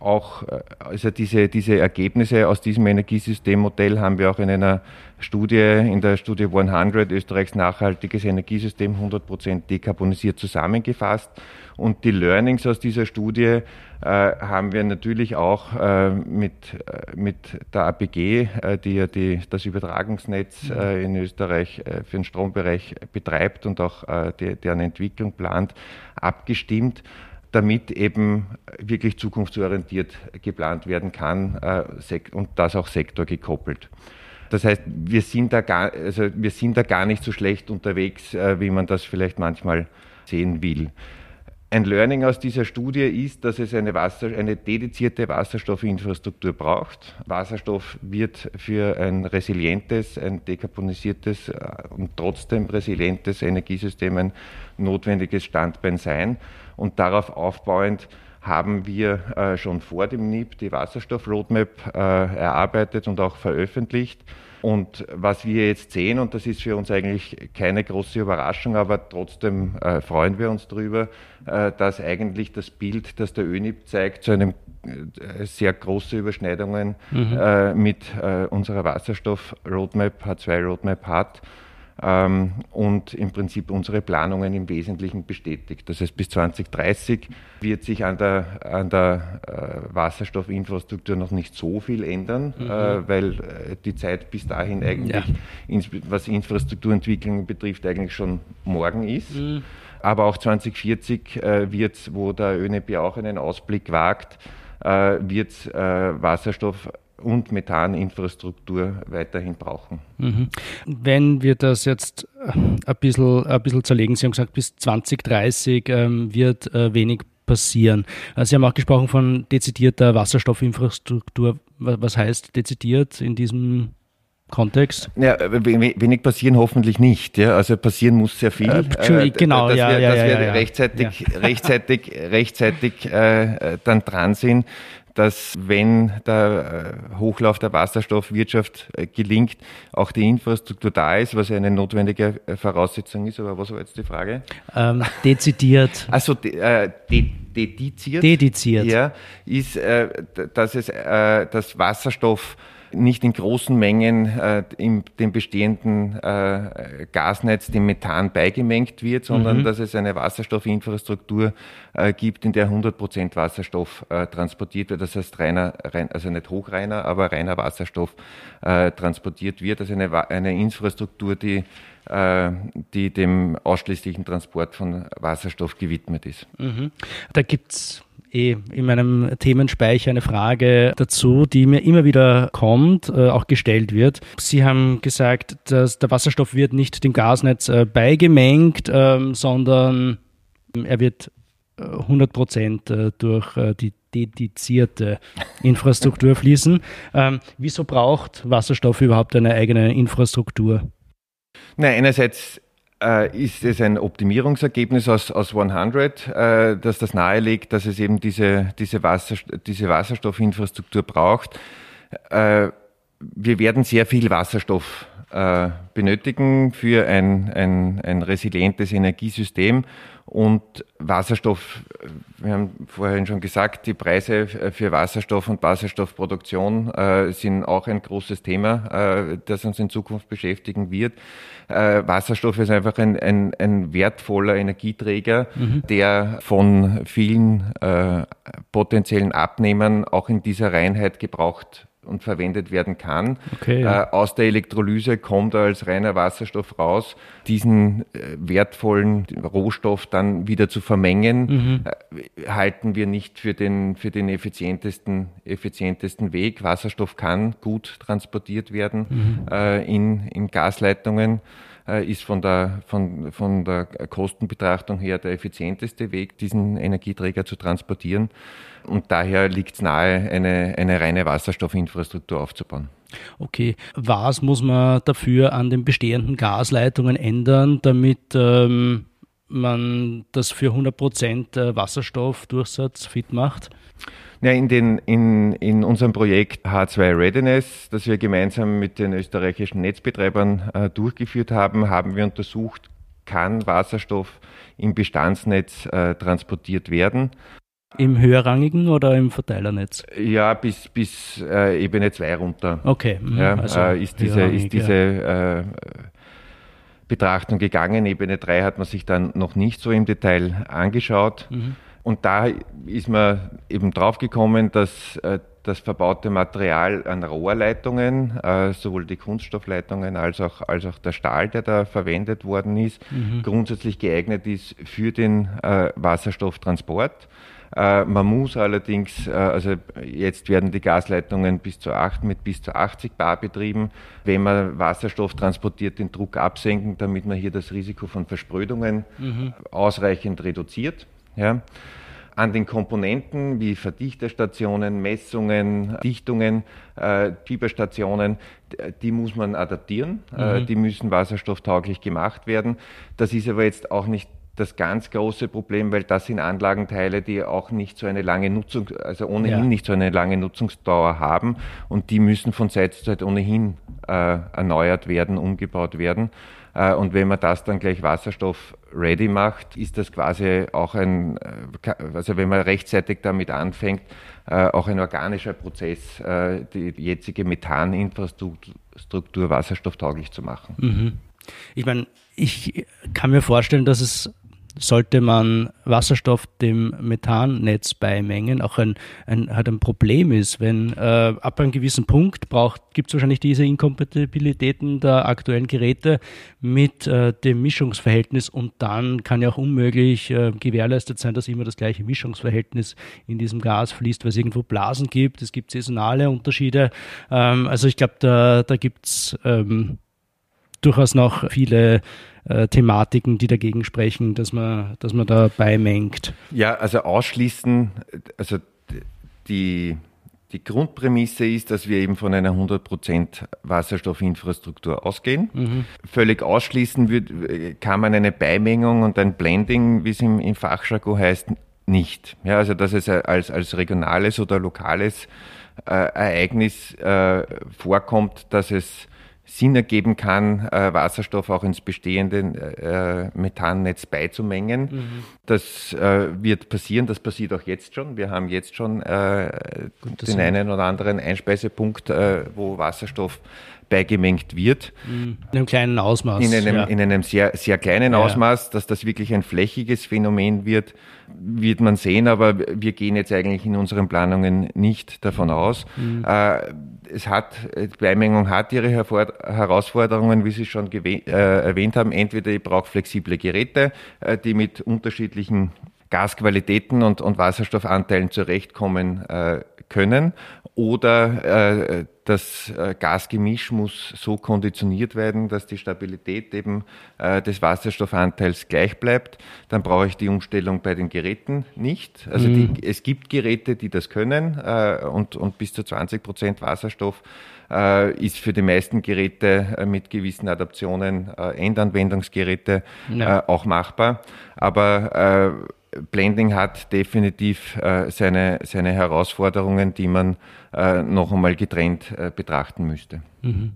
auch also diese, diese Ergebnisse aus diesem Energiesystemmodell haben wir auch in einer Studie, in der Studie 100 Österreichs nachhaltiges Energiesystem 100% dekarbonisiert zusammengefasst. Und die Learnings aus dieser Studie äh, haben wir natürlich auch äh, mit, äh, mit der APG, äh, die ja die, das Übertragungsnetz mhm. äh, in Österreich äh, für den Strombereich betreibt und auch die, deren Entwicklung plant, abgestimmt damit eben wirklich zukunftsorientiert geplant werden kann und das auch sektorgekoppelt. Das heißt, wir sind da gar, also wir sind da gar nicht so schlecht unterwegs, äh, wie man das vielleicht manchmal sehen will. Ein Learning aus dieser Studie ist, dass es eine, Wasser, eine dedizierte Wasserstoffinfrastruktur braucht. Wasserstoff wird für ein resilientes, ein dekarbonisiertes äh, und trotzdem resilientes Energiesystem ein notwendiges Standbein sein. Und darauf aufbauend haben wir äh, schon vor dem NIP die Wasserstoff-Roadmap äh, erarbeitet und auch veröffentlicht. Und was wir jetzt sehen, und das ist für uns eigentlich keine große Überraschung, aber trotzdem äh, freuen wir uns darüber, äh, dass eigentlich das Bild, das der ÖNIP zeigt, zu einem äh, sehr große Überschneidungen mhm. Äh, mit unserer Wasserstoff-Roadmap, H2-Roadmap hat ähm, und im Prinzip unsere Planungen im Wesentlichen bestätigt. Das heißt, bis 2030 wird sich an der, an der äh, Wasserstoffinfrastruktur noch nicht so viel ändern, mhm. äh, weil äh, die Zeit bis dahin eigentlich, ja. ins, was Infrastrukturentwicklung betrifft, eigentlich schon morgen ist. Mhm. Aber auch 2040 äh, wird, wo der ÖNEP auch einen Ausblick wagt, äh, wird äh, Wasserstoff und Methaninfrastruktur weiterhin brauchen. Mhm. Wenn wir das jetzt äh, ein bisschen, ein bisschen zerlegen, Sie haben gesagt, bis 2030 ähm, wird äh, wenig passieren. Äh, Sie haben auch gesprochen von dezidierter Wasserstoffinfrastruktur. Was heißt dezidiert in diesem Kontext? Ja, wenig passieren hoffentlich nicht. Ja. Also passieren muss sehr viel. Äh, genau, dass ja, wir, ja, dass ja, wir ja, rechtzeitig, rechtzeitig, rechtzeitig äh, dann dran sind dass wenn der äh, Hochlauf der Wasserstoffwirtschaft äh, gelingt, auch die Infrastruktur da ist, was eine notwendige äh, Voraussetzung ist. Aber was war jetzt die Frage? Ähm, dezidiert. Also äh, de dediziert. Dediziert. Ja, ist, dass es, dass Wasserstoff nicht in großen Mengen äh, in dem bestehenden äh, Gasnetz dem Methan beigemengt wird, sondern mhm. dass es eine Wasserstoffinfrastruktur äh, gibt, in der 100 Prozent Wasserstoff äh, transportiert wird. Das heißt reiner, rein, also nicht hochreiner, aber reiner Wasserstoff äh, transportiert wird. Also eine, eine Infrastruktur, die äh, die dem ausschließlichen Transport von Wasserstoff gewidmet ist. Mhm. Da gibt's eh in meinem Themenspeicher eine Frage dazu, die mir immer wieder kommt, äh, auch gestellt wird. Sie haben gesagt, dass der Wasserstoff wird nicht dem Gasnetz äh, beigemengt, ähm, sondern er wird 100 äh, Prozent durch die dedizierte Infrastruktur fließen. Ähm, wieso braucht Wasserstoff überhaupt eine eigene Infrastruktur? Na, einerseits äh, ist es ein Optimierungsergebnis aus, aus 100, äh, dass das nahelegt, dass es eben diese, diese, Wasser, diese Wasserstoffinfrastruktur braucht. Äh, wir werden sehr viel Wasserstoff äh, benötigen für ein, ein, ein resilientes Energiesystem Und Wasserstoff, wir haben vorhin schon gesagt, die Preise für Wasserstoff und Wasserstoffproduktion äh, sind auch ein großes Thema, äh, das uns in Zukunft beschäftigen wird. Äh, Wasserstoff ist einfach ein, ein, ein wertvoller Energieträger, mhm. der von vielen äh, potenziellen Abnehmern auch in dieser Reinheit gebraucht und verwendet werden kann. Okay, ja. äh, aus der Elektrolyse kommt er als reiner Wasserstoff raus, diesen äh, wertvollen Rohstoff dann wieder zu vermengen, mhm. äh, halten wir nicht für den, für den effizientesten, effizientesten Weg. Wasserstoff kann gut transportiert werden mhm. In, in Gasleitungen ist von der, von, von der Kostenbetrachtung her der effizienteste Weg, diesen Energieträger zu transportieren. Und daher liegt es nahe, eine, eine reine Wasserstoffinfrastruktur aufzubauen. Okay, was muss man dafür an den bestehenden Gasleitungen ändern, damit ähm, man das für 100% äh, Wasserstoffdurchsatz fit macht? Ja, in, den, in, in unserem Projekt H2 Readiness, das wir gemeinsam mit den österreichischen Netzbetreibern äh, durchgeführt haben, haben wir untersucht, kann Wasserstoff im Bestandsnetz äh, transportiert werden. Im höherrangigen oder im Verteilernetz? Ja, bis, bis äh, Ebene 2 runter. Okay. Mhm. Ja, also äh, ist diese, ist diese äh, Betrachtung gegangen. Ebene 3 hat man sich dann noch nicht so im Detail angeschaut. Mhm. Und da ist man eben draufgekommen, dass äh, das verbaute Material an Rohrleitungen, äh, sowohl die Kunststoffleitungen als auch, als auch der Stahl, der da verwendet worden ist, mhm. grundsätzlich geeignet ist für den äh, Wasserstofftransport. Äh, man muss allerdings, also jetzt werden die Gasleitungen bis zu 8 mit bis zu 80 Bar betrieben. Wenn man Wasserstoff transportiert, den Druck absenken, damit man hier das Risiko von Versprödungen mhm. ausreichend reduziert. Ja an den Komponenten wie Verdichterstationen, Messungen, Dichtungen, äh, Fieberstationen, die muss man adaptieren, äh, mhm. die müssen wasserstofftauglich gemacht werden. Das ist aber jetzt auch nicht das ganz große Problem, weil das sind Anlagenteile, die auch nicht so eine lange Nutzung, also ohnehin ja. nicht so eine lange Nutzungsdauer haben und die müssen von Zeit zu Zeit ohnehin äh, erneuert werden, umgebaut werden. Äh, und wenn man das dann gleich Wasserstoff ready macht, ist das quasi auch ein, äh, also wenn man rechtzeitig damit anfängt, äh, auch ein organischer Prozess, die jetzige Methaninfrastruktur wasserstofftauglich zu machen. Mhm. Ich meine, ich kann mir vorstellen, dass es sollte man Wasserstoff dem Methannetz beimengen, auch ein, ein, halt ein Problem ist, wenn äh, ab einem gewissen Punkt gibt es wahrscheinlich diese Inkompatibilitäten der aktuellen Geräte mit äh, dem Mischungsverhältnis und dann kann ja auch unmöglich äh, gewährleistet sein, dass immer das gleiche Mischungsverhältnis in diesem Gas fließt, weil es irgendwo Blasen gibt, es gibt saisonale Unterschiede. Ähm, also ich glaube, da, da gibt es ähm, durchaus noch viele äh, Thematiken, die dagegen sprechen, dass man, dass man da beimengt. Ja, also ausschließen, also die, die Grundprämisse ist, dass wir eben von einer 100% Wasserstoffinfrastruktur ausgehen. Mhm. Völlig ausschließen wird, kann man eine Beimengung und ein Blending, wie es im, im Fachjargon heißt, nicht. Ja, also dass es als, als regionales oder lokales äh, Ereignis äh, vorkommt, dass es Sinn ergeben kann, äh, Wasserstoff auch ins bestehende äh, Methannetz beizumengen. Mhm. Das äh, wird passieren, das passiert auch jetzt schon. Wir haben jetzt schon äh, den einen oder anderen Einspeisepunkt, äh, wo Wasserstoff beigemengt wird. In einem kleinen Ausmaß. In einem, ja. in einem sehr, sehr kleinen ja. Ausmaß, dass das wirklich ein flächiges Phänomen wird, wird man sehen, aber wir gehen jetzt eigentlich in unseren Planungen nicht davon aus. Mhm. Äh, es hat, Beimengung hat ihre Herausforderungen, wie Sie schon äh, erwähnt haben. Entweder ich brauche flexible Geräte, äh, die mit unterschiedlichen Gasqualitäten und, und Wasserstoffanteilen zurechtkommen äh, können oder äh, das äh, Gasgemisch muss so konditioniert werden, dass die Stabilität eben äh, des Wasserstoffanteils gleich bleibt. Dann brauche ich die Umstellung bei den Geräten nicht. Also mhm. die, es gibt Geräte, die das können äh, und, und bis zu 20 Prozent Wasserstoff ist für die meisten Geräte mit gewissen Adaptionen, Endanwendungsgeräte ja. auch machbar. Aber Blending hat definitiv äh, seine, seine Herausforderungen, die man äh, noch einmal getrennt äh, betrachten müsste. Mhm.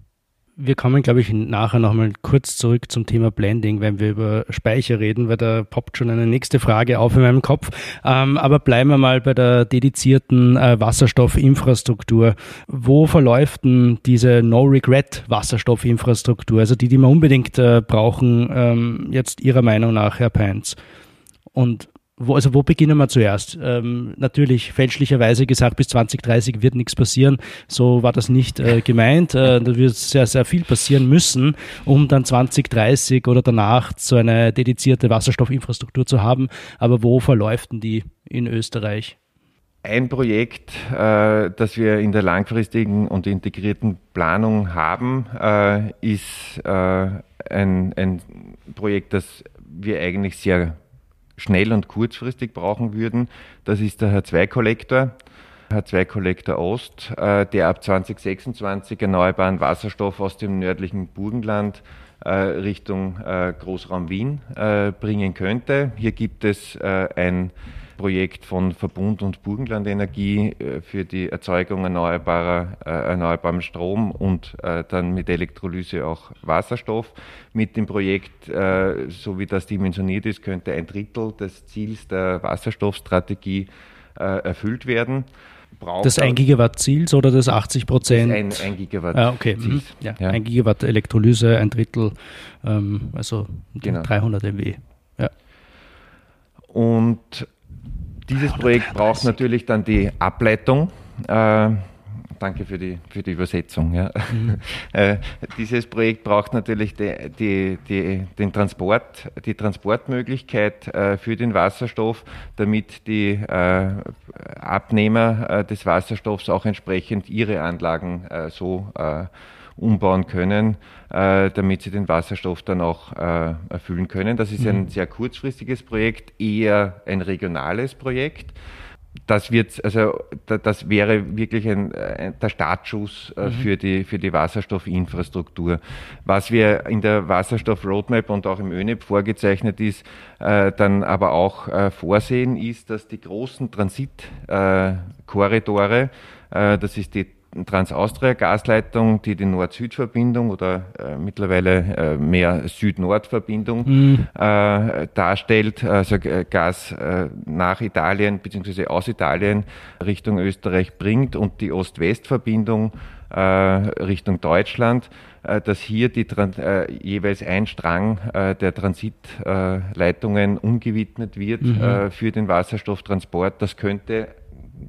wir kommen, glaube ich, nachher nochmal kurz zurück zum Thema Blending, wenn wir über Speicher reden, weil da poppt schon eine nächste Frage auf in meinem Kopf. Ähm, aber bleiben wir mal bei der dedizierten äh, Wasserstoffinfrastruktur. Wo verläuft denn diese No-Regret-Wasserstoffinfrastruktur, also die, die wir unbedingt äh, brauchen, ähm, jetzt Ihrer Meinung nach, Herr Peins? Und wo, also wo beginnen wir zuerst? Ähm, natürlich fälschlicherweise gesagt, bis 2030 wird nichts passieren. So war das nicht äh, gemeint. Äh, da wird sehr, sehr viel passieren müssen, um dann 2030 oder danach so eine dedizierte Wasserstoffinfrastruktur zu haben. Aber wo verläuft denn die in Österreich? Ein Projekt, äh, das wir in der langfristigen und integrierten Planung haben, äh, ist äh, ein, ein Projekt, das wir eigentlich sehr schnell und kurzfristig brauchen würden. Das ist der H2-Kollektor. H2-Kollektor Ost, äh, der ab 2026 erneuerbaren Wasserstoff aus dem nördlichen Burgenland äh, Richtung äh, Großraum Wien bringen könnte. Hier gibt es ein Projekt von Verbund und Burgenlandenergie äh, für die Erzeugung erneuerbarer, äh, erneuerbarem Strom und äh, dann mit Elektrolyse auch Wasserstoff. Mit dem Projekt, so wie das dimensioniert ist, könnte ein Drittel des Ziels der Wasserstoffstrategie erfüllt werden. Braucht das 1 Gigawatt Ziels oder das 80 Prozent? Ein, ein Gigawatt ah, okay. Mhm. Ja. ja. Ein Gigawatt Elektrolyse, ein Drittel, ähm, also genau. 300 MW. Ja. Und dieses Projekt braucht natürlich dann die Ableitung. Äh, danke für die, für die Übersetzung. Ja. Mhm. Äh, dieses Projekt braucht natürlich die, die, die, den Transport, die Transportmöglichkeit äh, für den Wasserstoff, damit die äh, Abnehmer äh, des Wasserstoffs auch entsprechend ihre Anlagen äh, so umbauen können, äh, damit sie den Wasserstoff dann auch äh, erfüllen können. Das ist mhm. ein sehr kurzfristiges Projekt, eher ein regionales Projekt. Das wird, also das wäre wirklich ein, ein der Startschuss äh, mhm. für, die, für die Wasserstoffinfrastruktur. Was wir in der Wasserstoff-Roadmap und auch im ÖNEP vorgezeichnet ist, äh, dann aber auch äh, vorsehen, ist, dass die großen Transitkorridore, äh, das ist die Trans-Austria-Gasleitung, die die Nord-Süd-Verbindung oder äh, mittlerweile äh, mehr Süd-Nord-Verbindung mhm. äh, darstellt, also äh, Gas äh, nach Italien bzw. aus Italien Richtung Österreich bringt und die Ost-West-Verbindung äh, Richtung Deutschland, dass hier die, jeweils ein Strang der Transitleitungen umgewidmet wird mhm. für den Wasserstofftransport. Das könnte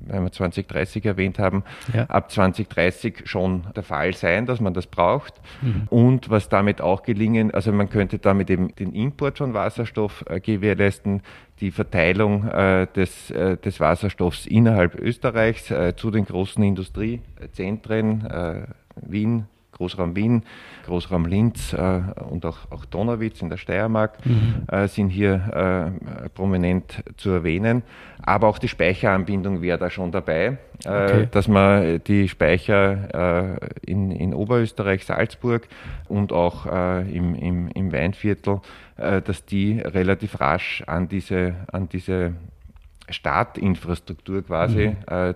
wenn wir 2030 erwähnt haben, ja. ab 2030 schon der Fall sein, dass man das braucht. Mhm. Und was damit auch gelingen, also man könnte damit eben den Import von Wasserstoff äh, gewährleisten, die Verteilung äh, des, äh, des Wasserstoffs innerhalb Österreichs äh, zu den großen Industriezentren, äh, Wien, Großraum Wien, Großraum Linz äh, und auch, auch Donauwitz in der Steiermark mhm. äh, sind hier äh, prominent zu erwähnen. Aber auch die Speicheranbindung wäre da schon dabei, äh, okay. dass man die Speicher äh, in, in Oberösterreich, Salzburg und auch äh, im, im, im Weinviertel, dass die relativ rasch an diese, an diese Startinfrastruktur quasi mhm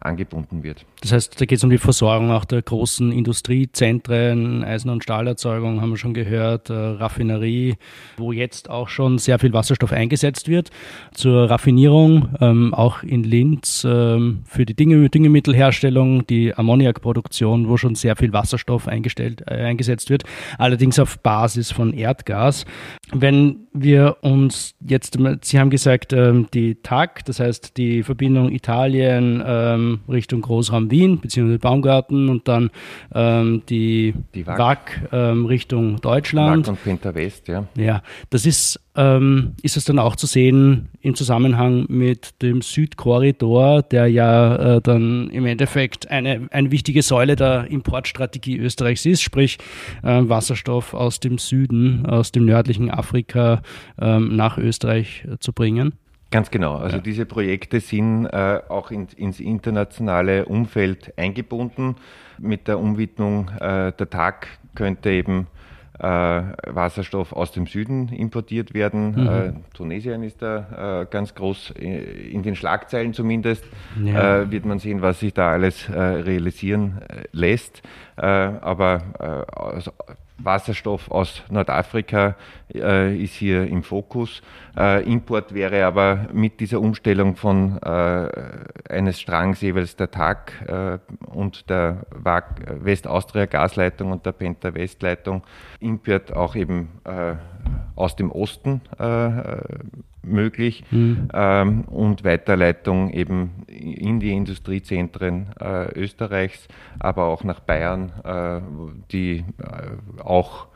angebunden wird. Das heißt, da geht es um die Versorgung auch der großen Industriezentren, Eisen- und Stahlerzeugung, haben wir schon gehört, äh, Raffinerie, wo jetzt auch schon sehr viel Wasserstoff eingesetzt wird. Zur Raffinierung, ähm, auch in Linz ähm, für die Dinge, Düngemittelherstellung, die Ammoniakproduktion, wo schon sehr viel Wasserstoff eingestellt, äh, eingesetzt wird, allerdings auf Basis von Erdgas. Wenn wir uns jetzt, Sie haben gesagt, ähm, die TAG, das heißt die Verbindung Italien, ähm, Richtung Großraum Wien bzw. Baumgarten und dann ähm, die, die WAG, WAG ähm, Richtung Deutschland. WAG und Penta West, ja. Ja, das ist, ähm, ist es dann auch zu sehen im Zusammenhang mit dem Südkorridor, der ja äh, dann im Endeffekt eine, eine wichtige Säule der Importstrategie Österreichs ist, sprich äh, Wasserstoff aus dem Süden, aus dem nördlichen Afrika ähm, nach Österreich äh, zu bringen. Ganz genau. Also ja. diese Projekte sind äh, auch in, ins internationale Umfeld eingebunden. Mit der Umwidmung äh, der TAG könnte eben äh, Wasserstoff aus dem Süden importiert werden. Mhm. Äh, Tunesien ist da äh, ganz groß, in den Schlagzeilen zumindest, ja. Äh, wird man sehen, was sich da alles äh, realisieren äh, lässt. aber also, Wasserstoff aus Nordafrika äh, ist hier im Fokus. Äh, Import wäre aber mit dieser Umstellung von äh, eines Strangs jeweils der TAG äh, und der West-Austria Gasleitung und der Penta Westleitung Import auch eben äh, aus dem Osten äh, möglich mhm. ähm, und Weiterleitung eben in die Industriezentren äh, Österreichs, aber auch nach Bayern, äh, die äh, auch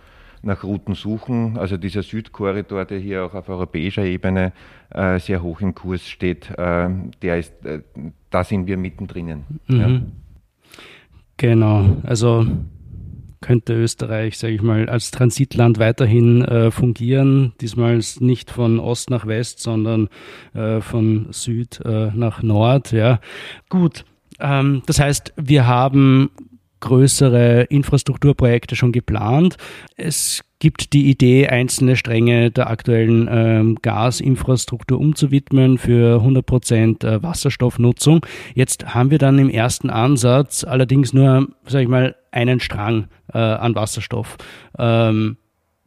nach Routen suchen. Also dieser Südkorridor, der hier auch auf europäischer Ebene äh, sehr hoch im Kurs steht, äh, der ist, äh, da sind wir mittendrin. Mhm. Ja. Genau, also könnte Österreich, sage ich mal, als Transitland weiterhin äh, fungieren. Diesmal nicht von Ost nach West, sondern äh, von Süd äh, nach Nord. Ja, gut. Ähm, das heißt, wir haben größere Infrastrukturprojekte schon geplant. Es gibt die Idee, einzelne Stränge der aktuellen ähm, Gasinfrastruktur umzuwidmen für 100 Prozent äh, Wasserstoffnutzung. Jetzt haben wir dann im ersten Ansatz allerdings nur, sage ich mal, einen Strang äh, an Wasserstoff. Ähm,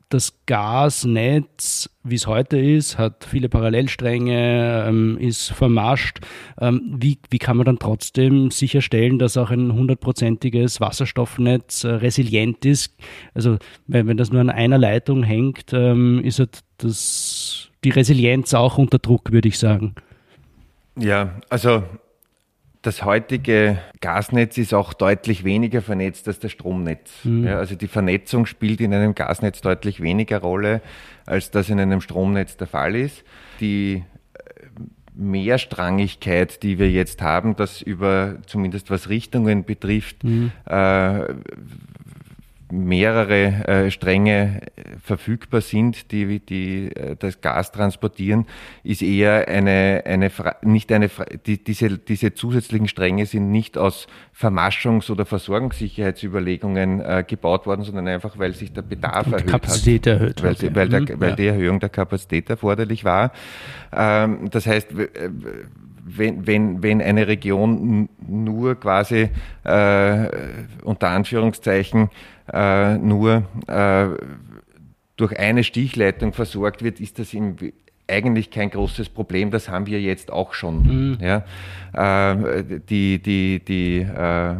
das Gasnetz, wie es heute ist, hat viele Parallelstränge, ähm, ist vermascht. Ähm, wie, wie kann man dann trotzdem sicherstellen, dass auch ein hundertprozentiges Wasserstoffnetz äh, resilient ist? Also wenn, wenn das nur an einer Leitung hängt, ähm, ist halt das, die Resilienz auch unter Druck, würde ich sagen. Ja, also das heutige Gasnetz ist auch deutlich weniger vernetzt als das Stromnetz. Mhm. Ja, also die Vernetzung spielt in einem Gasnetz deutlich weniger Rolle, als das in einem Stromnetz der Fall ist. Die äh, Mehrstrangigkeit, die wir jetzt haben, das über zumindest was Richtungen betrifft, mhm. äh, mehrere äh, Stränge verfügbar sind, die, die äh, das Gas transportieren, ist eher eine, eine nicht eine die, diese, diese zusätzlichen Stränge sind nicht aus Vermaschungs- oder Versorgungssicherheitsüberlegungen äh, gebaut worden, sondern einfach, weil sich der Bedarf erhöht Kapazität hat. Erhöht weil, hat, weil, der, weil ja. die Erhöhung der Kapazität erforderlich war. Ähm, das heißt, wenn, wenn, wenn eine Region nur quasi äh, unter Anführungszeichen äh, nur äh, durch eine Stichleitung versorgt wird, ist das im, eigentlich kein großes Problem. Das haben wir jetzt auch schon. Mhm. Ja? Äh, die die, die äh,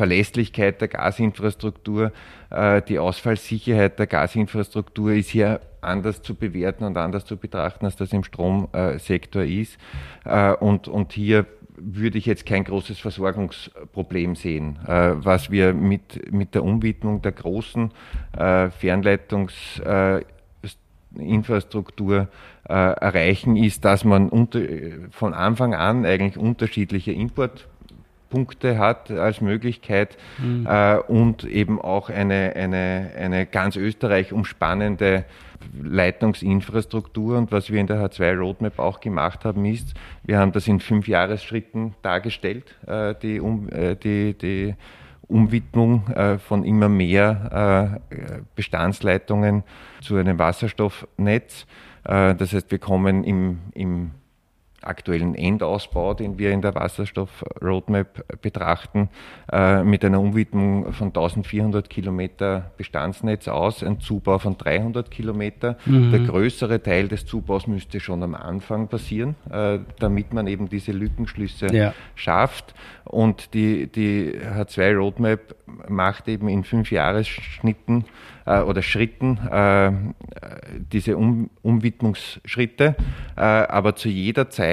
Verlässlichkeit der Gasinfrastruktur, äh, die Ausfallsicherheit der Gasinfrastruktur ist hier anders zu bewerten und anders zu betrachten, als das im Stromsektor ist. Äh, und, und hier würde ich jetzt kein großes Versorgungsproblem sehen. Äh, was wir mit, mit der Umwidmung der großen Fernleitungsinfrastruktur erreichen, ist, dass man unter, von Anfang an eigentlich unterschiedliche Import Punkte hat als Möglichkeit mhm. äh, und eben auch eine, eine, eine ganz Österreich umspannende Leitungsinfrastruktur. Und was wir in der H2 Roadmap auch gemacht haben, ist, wir haben das in fünf Jahresschritten dargestellt, äh, die, um, äh, die, die Umwidmung äh, von immer mehr äh, Bestandsleitungen zu einem Wasserstoffnetz. Äh, das heißt, wir kommen im, im aktuellen Endausbau, den wir in der Wasserstoff-Roadmap betrachten, äh, mit einer Umwidmung von 1400 Kilometer Bestandsnetz aus, ein Zubau von 300 Kilometer. Mhm. Der größere Teil des Zubaus müsste schon am Anfang passieren, äh, damit man eben diese Lückenschlüsse ja. schafft. Und die, die H2-Roadmap macht eben in fünf Jahresschnitten äh, oder Schritten diese um Umwidmungsschritte, aber zu jeder Zeit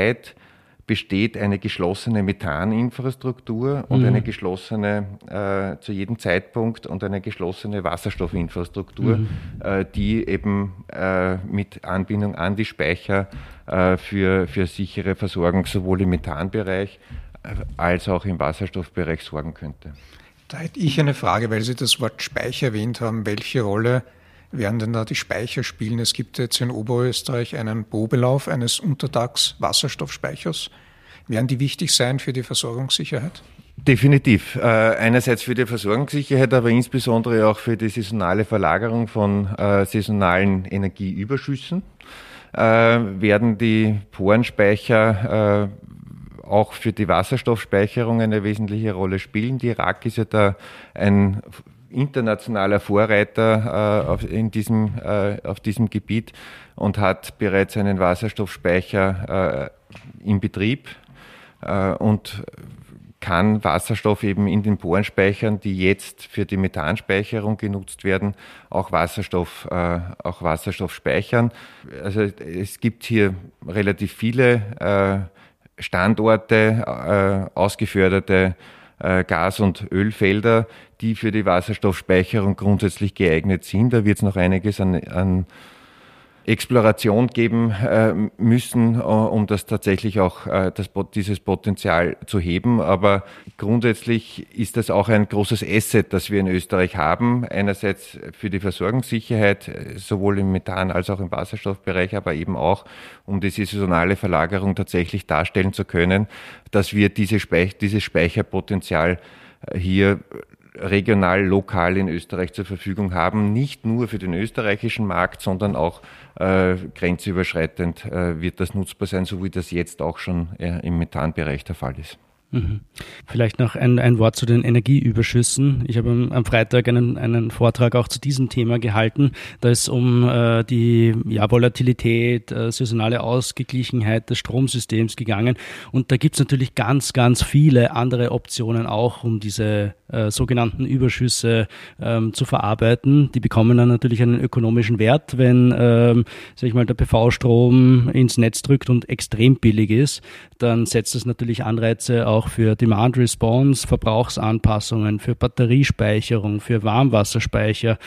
besteht eine geschlossene Methaninfrastruktur und mhm. eine geschlossene, äh, zu jedem Zeitpunkt und eine geschlossene Wasserstoffinfrastruktur, mhm. äh, die eben äh, mit Anbindung an die Speicher äh, für, für sichere Versorgung sowohl im Methanbereich äh, als auch im Wasserstoffbereich sorgen könnte. Da hätte ich eine Frage, weil Sie das Wort Speicher erwähnt haben. Welche Rolle werden denn da die Speicher spielen? Es gibt jetzt in Oberösterreich einen Probelauf eines Untertags Wasserstoffspeichers. Werden die wichtig sein für die Versorgungssicherheit? Definitiv. Äh, einerseits für die Versorgungssicherheit, aber insbesondere auch für die saisonale Verlagerung von äh, saisonalen Energieüberschüssen äh, werden die Porenspeicher äh, auch für die Wasserstoffspeicherung eine wesentliche Rolle spielen. Die Irak ist ja da ein internationaler Vorreiter äh, auf, in diesem, äh, auf diesem Gebiet und hat bereits einen Wasserstoffspeicher äh, in Betrieb äh, und kann Wasserstoff eben in den Bohrenspeichern, die jetzt für die Methanspeicherung genutzt werden, auch Wasserstoff, äh, auch Wasserstoff speichern. Also es gibt hier relativ viele äh, Standorte, ausgeförderte Gas- und Ölfelder, die für die Wasserstoffspeicherung grundsätzlich geeignet sind. Da wird es noch einiges an, an Exploration geben äh, müssen, äh, um das tatsächlich auch äh, das, dieses Potenzial zu heben. Aber grundsätzlich ist das auch ein großes Asset, das wir in Österreich haben. Einerseits für die Versorgungssicherheit, äh, sowohl im Methan als auch im Wasserstoffbereich, aber eben auch, um die saisonale Verlagerung tatsächlich darstellen zu können, dass wir diese Speich dieses Speicherpotenzial äh, hier regional, lokal in Österreich zur Verfügung haben, nicht nur für den österreichischen Markt, sondern auch äh, grenzüberschreitend äh, wird das nutzbar sein, so wie das jetzt auch schon äh, im Methanbereich der Fall ist. Mhm. Vielleicht noch ein, ein Wort zu den Energieüberschüssen. Ich habe am, Freitag einen, einen Vortrag auch zu diesem Thema gehalten. Da ist um äh, die ja, Volatilität, äh, saisonale Ausgeglichenheit des Stromsystems gegangen. Und da gibt es natürlich ganz, ganz viele andere Optionen auch, um diese äh, sogenannten Überschüsse ähm, zu verarbeiten. Die bekommen dann natürlich einen ökonomischen Wert, wenn ähm, sag ich mal, der PV-Strom ins Netz drückt und extrem billig ist. Dann setzt es natürlich Anreize auch für Demand Response, Verbrauchsanpassungen, für Batteriespeicherung, für Warmwasserspeicher,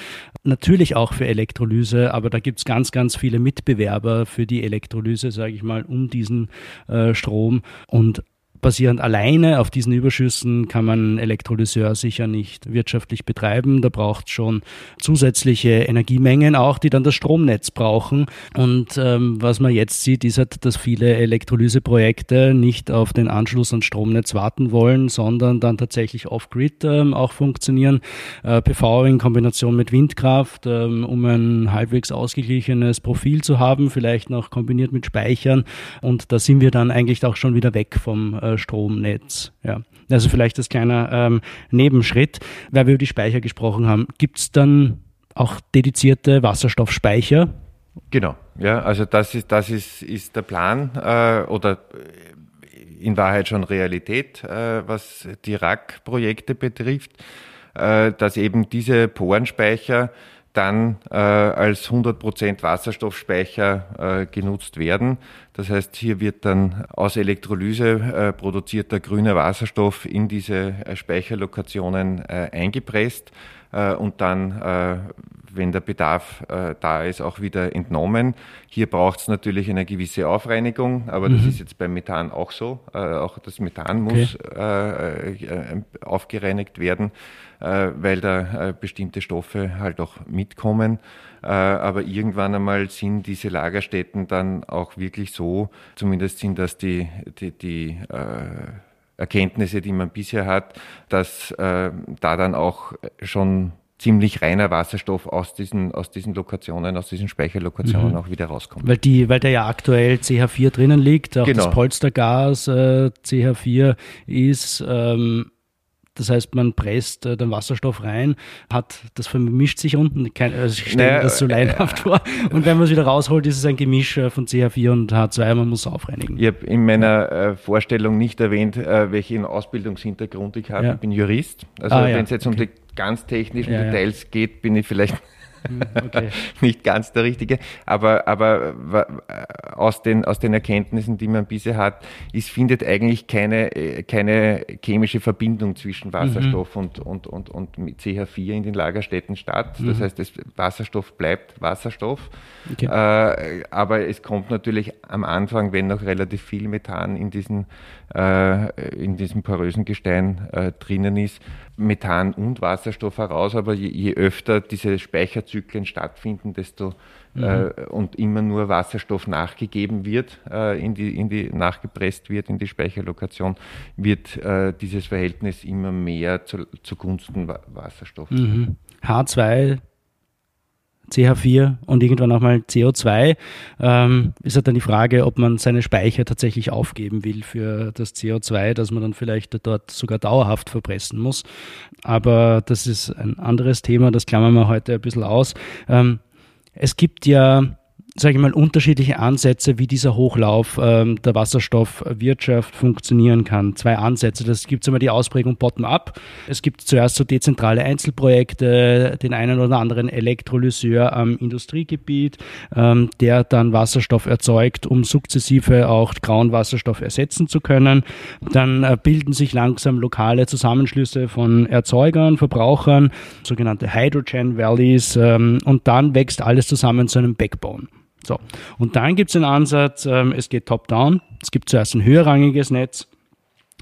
natürlich auch für Elektrolyse, aber da gibt es ganz, ganz viele Mitbewerber für die Elektrolyse, sage ich mal, um diesen äh, Strom. Und basierend alleine auf diesen Überschüssen kann man Elektrolyseur sicher nicht wirtschaftlich betreiben. Da braucht es schon zusätzliche Energiemengen auch, die dann das Stromnetz brauchen. Und ähm, was man jetzt sieht, ist halt, dass viele Elektrolyseprojekte nicht auf den Anschluss ans Stromnetz warten wollen, sondern dann tatsächlich off-grid ähm, auch funktionieren. Äh, PV in Kombination mit Windkraft, ähm, um ein halbwegs ausgeglichenes Profil zu haben, vielleicht noch kombiniert mit Speichern. Und da sind wir dann eigentlich auch schon wieder weg vom äh, Stromnetz. Ja. Also vielleicht als kleiner ähm, Nebenschritt, weil wir über die Speicher gesprochen haben. Gibt es dann auch dedizierte Wasserstoffspeicher? Genau, ja, also das ist, das ist, ist der Plan äh, oder in Wahrheit schon Realität, äh, was die RAK-Projekte betrifft, äh, dass eben diese Porenspeicher dann äh, als 100% Wasserstoffspeicher äh, genutzt werden. Das heißt, hier wird dann aus Elektrolyse äh, produzierter grüner Wasserstoff in diese äh, Speicherlokationen äh, eingepresst äh, und dann, äh, wenn der Bedarf äh, da ist, auch wieder entnommen. Hier braucht es natürlich eine gewisse Aufreinigung, aber mhm. das ist jetzt beim Methan auch so. Äh, auch das Methan muss okay. Äh, aufgereinigt werden, weil da bestimmte Stoffe halt auch mitkommen. aber irgendwann einmal sind diese Lagerstätten dann auch wirklich so, zumindest sind das die, die, die Erkenntnisse, die man bisher hat, dass äh, da dann auch schon ziemlich reiner Wasserstoff aus diesen, aus diesen Lokationen, aus diesen Speicherlokationen mhm. auch wieder rauskommt. Weil, die, weil der ja aktuell CH4 drinnen liegt, auch genau. das Polstergas äh, CH4 ist. Ähm das heißt, man presst äh, den Wasserstoff rein, hat das vermischt sich unten. Kein, also ich stelle naja, das so leinhaft äh, vor. Und wenn man es wieder rausholt, ist es ein Gemisch äh, von CH4 und H2. Man muss aufreinigen. Ich habe in meiner äh, Vorstellung nicht erwähnt, äh, welchen Ausbildungshintergrund ich habe. Ja. Ich bin Jurist. Also ah, wenn es jetzt okay. um die ganz technischen ja, Details geht, bin ich vielleicht okay. nicht ganz der Richtige. Aber, aber aus, den, aus den Erkenntnissen, die man bisher hat, es findet eigentlich keine, keine chemische Verbindung zwischen Wasserstoff mhm. und, und, und, und CH4 in den Lagerstätten statt. Das mhm. heißt, das Wasserstoff bleibt Wasserstoff. Okay. Äh, aber es kommt natürlich am Anfang, wenn noch relativ viel Methan in, diesen, äh, in diesem porösen Gestein äh, drinnen ist, Methan und Wasserstoff heraus, aber je, je öfter diese Speicherzyklen stattfinden, desto mhm. äh, und immer nur Wasserstoff nachgegeben wird, äh, in die, in die, nachgepresst wird in die Speicherlokation, wird äh, dieses Verhältnis immer mehr zu, zugunsten Wasserstoff. Mhm. H2 CH4 und irgendwann auch mal CO2, ähm, ist halt dann die Frage, ob man seine Speicher tatsächlich aufgeben will für das CO2, das man dann vielleicht dort sogar dauerhaft verpressen muss. Aber das ist ein anderes Thema, das klammern wir heute ein bisschen aus. Ähm, es gibt ja sage ich mal, unterschiedliche Ansätze, wie dieser Hochlauf ähm, der Wasserstoffwirtschaft funktionieren kann. Zwei Ansätze. Das gibt einmal die Ausprägung bottom-up. Es gibt zuerst so dezentrale Einzelprojekte, den einen oder anderen Elektrolyseur am Industriegebiet, ähm, der dann Wasserstoff erzeugt, um sukzessive auch grauen Wasserstoff ersetzen zu können. Dann äh, bilden sich langsam lokale Zusammenschlüsse von Erzeugern, Verbrauchern, sogenannte Hydrogen Valleys, ähm, und dann wächst alles zusammen zu einem Backbone. So. Und dann gibt es den Ansatz, ähm, es geht top-down. Es gibt zuerst ein höherrangiges Netz.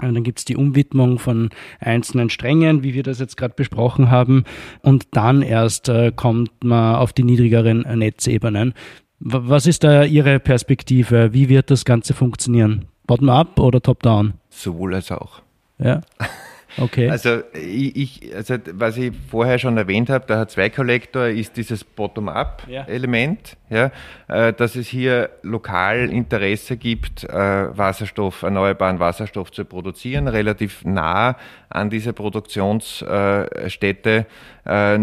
Und dann gibt es die Umwidmung von einzelnen Strängen, wie wir das jetzt gerade besprochen haben. Und dann erst äh, kommt man auf die niedrigeren Netzebenen. W was ist da Ihre Perspektive? Wie wird das Ganze funktionieren? Bottom-up oder top-down? Sowohl als auch. Ja. Okay. Also ich, also was ich vorher schon erwähnt habe, der H2-Kollektor ist dieses Bottom-up-Element, ja. ja äh, dass es hier lokal Interesse gibt, äh, Wasserstoff, erneuerbaren Wasserstoff zu produzieren, relativ nah an dieser Produktionsstätte. Äh,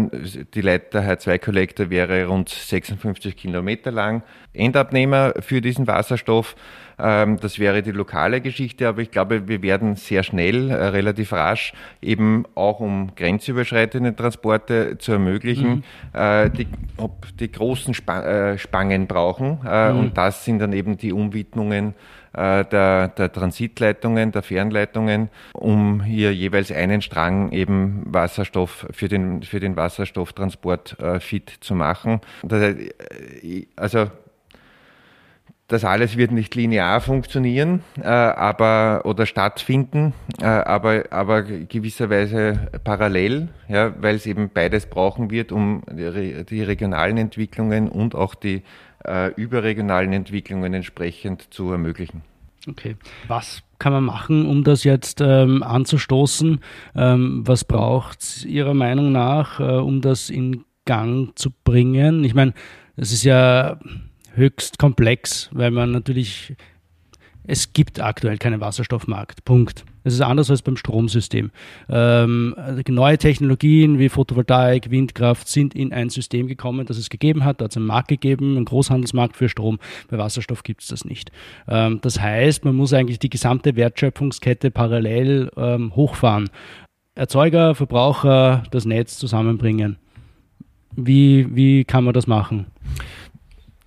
die Leiter H2-Kollektor wäre rund 56 Kilometer lang. Endabnehmer für diesen Wasserstoff das wäre die lokale Geschichte, aber ich glaube, wir werden sehr schnell, äh, relativ rasch, eben auch um grenzüberschreitende Transporte zu ermöglichen, mhm. äh, die, ob die großen äh, Spangen brauchen. Mhm. Und das sind dann eben die Umwidmungen der, der Transitleitungen, der Fernleitungen, um hier jeweils einen Strang eben Wasserstoff für den, für den Wasserstofftransport fit zu machen. Das, also das alles wird nicht linear funktionieren, äh, aber oder stattfinden, äh, aber aber gewisserweise parallel, ja, weil es eben beides brauchen wird, um die, die regionalen Entwicklungen und auch die äh, überregionalen Entwicklungen entsprechend zu ermöglichen. Okay. Was kann man machen, um das jetzt ähm, anzustoßen? Ähm, was braucht es Ihrer Meinung nach, äh, um das in Gang zu bringen? Ich meine, es ist ja höchst komplex, weil man natürlich, es gibt aktuell keinen Wasserstoffmarkt. Punkt. Es ist anders als beim Stromsystem. Ähm, neue Technologien wie Photovoltaik, Windkraft sind in ein System gekommen, das es gegeben hat. Da hat es einen Markt gegeben, einen Großhandelsmarkt für Strom. Bei Wasserstoff gibt es das nicht. Ähm, das heißt, man muss eigentlich die gesamte Wertschöpfungskette parallel ähm, hochfahren. Erzeuger, Verbraucher, das Netz zusammenbringen. Wie, wie kann man das machen?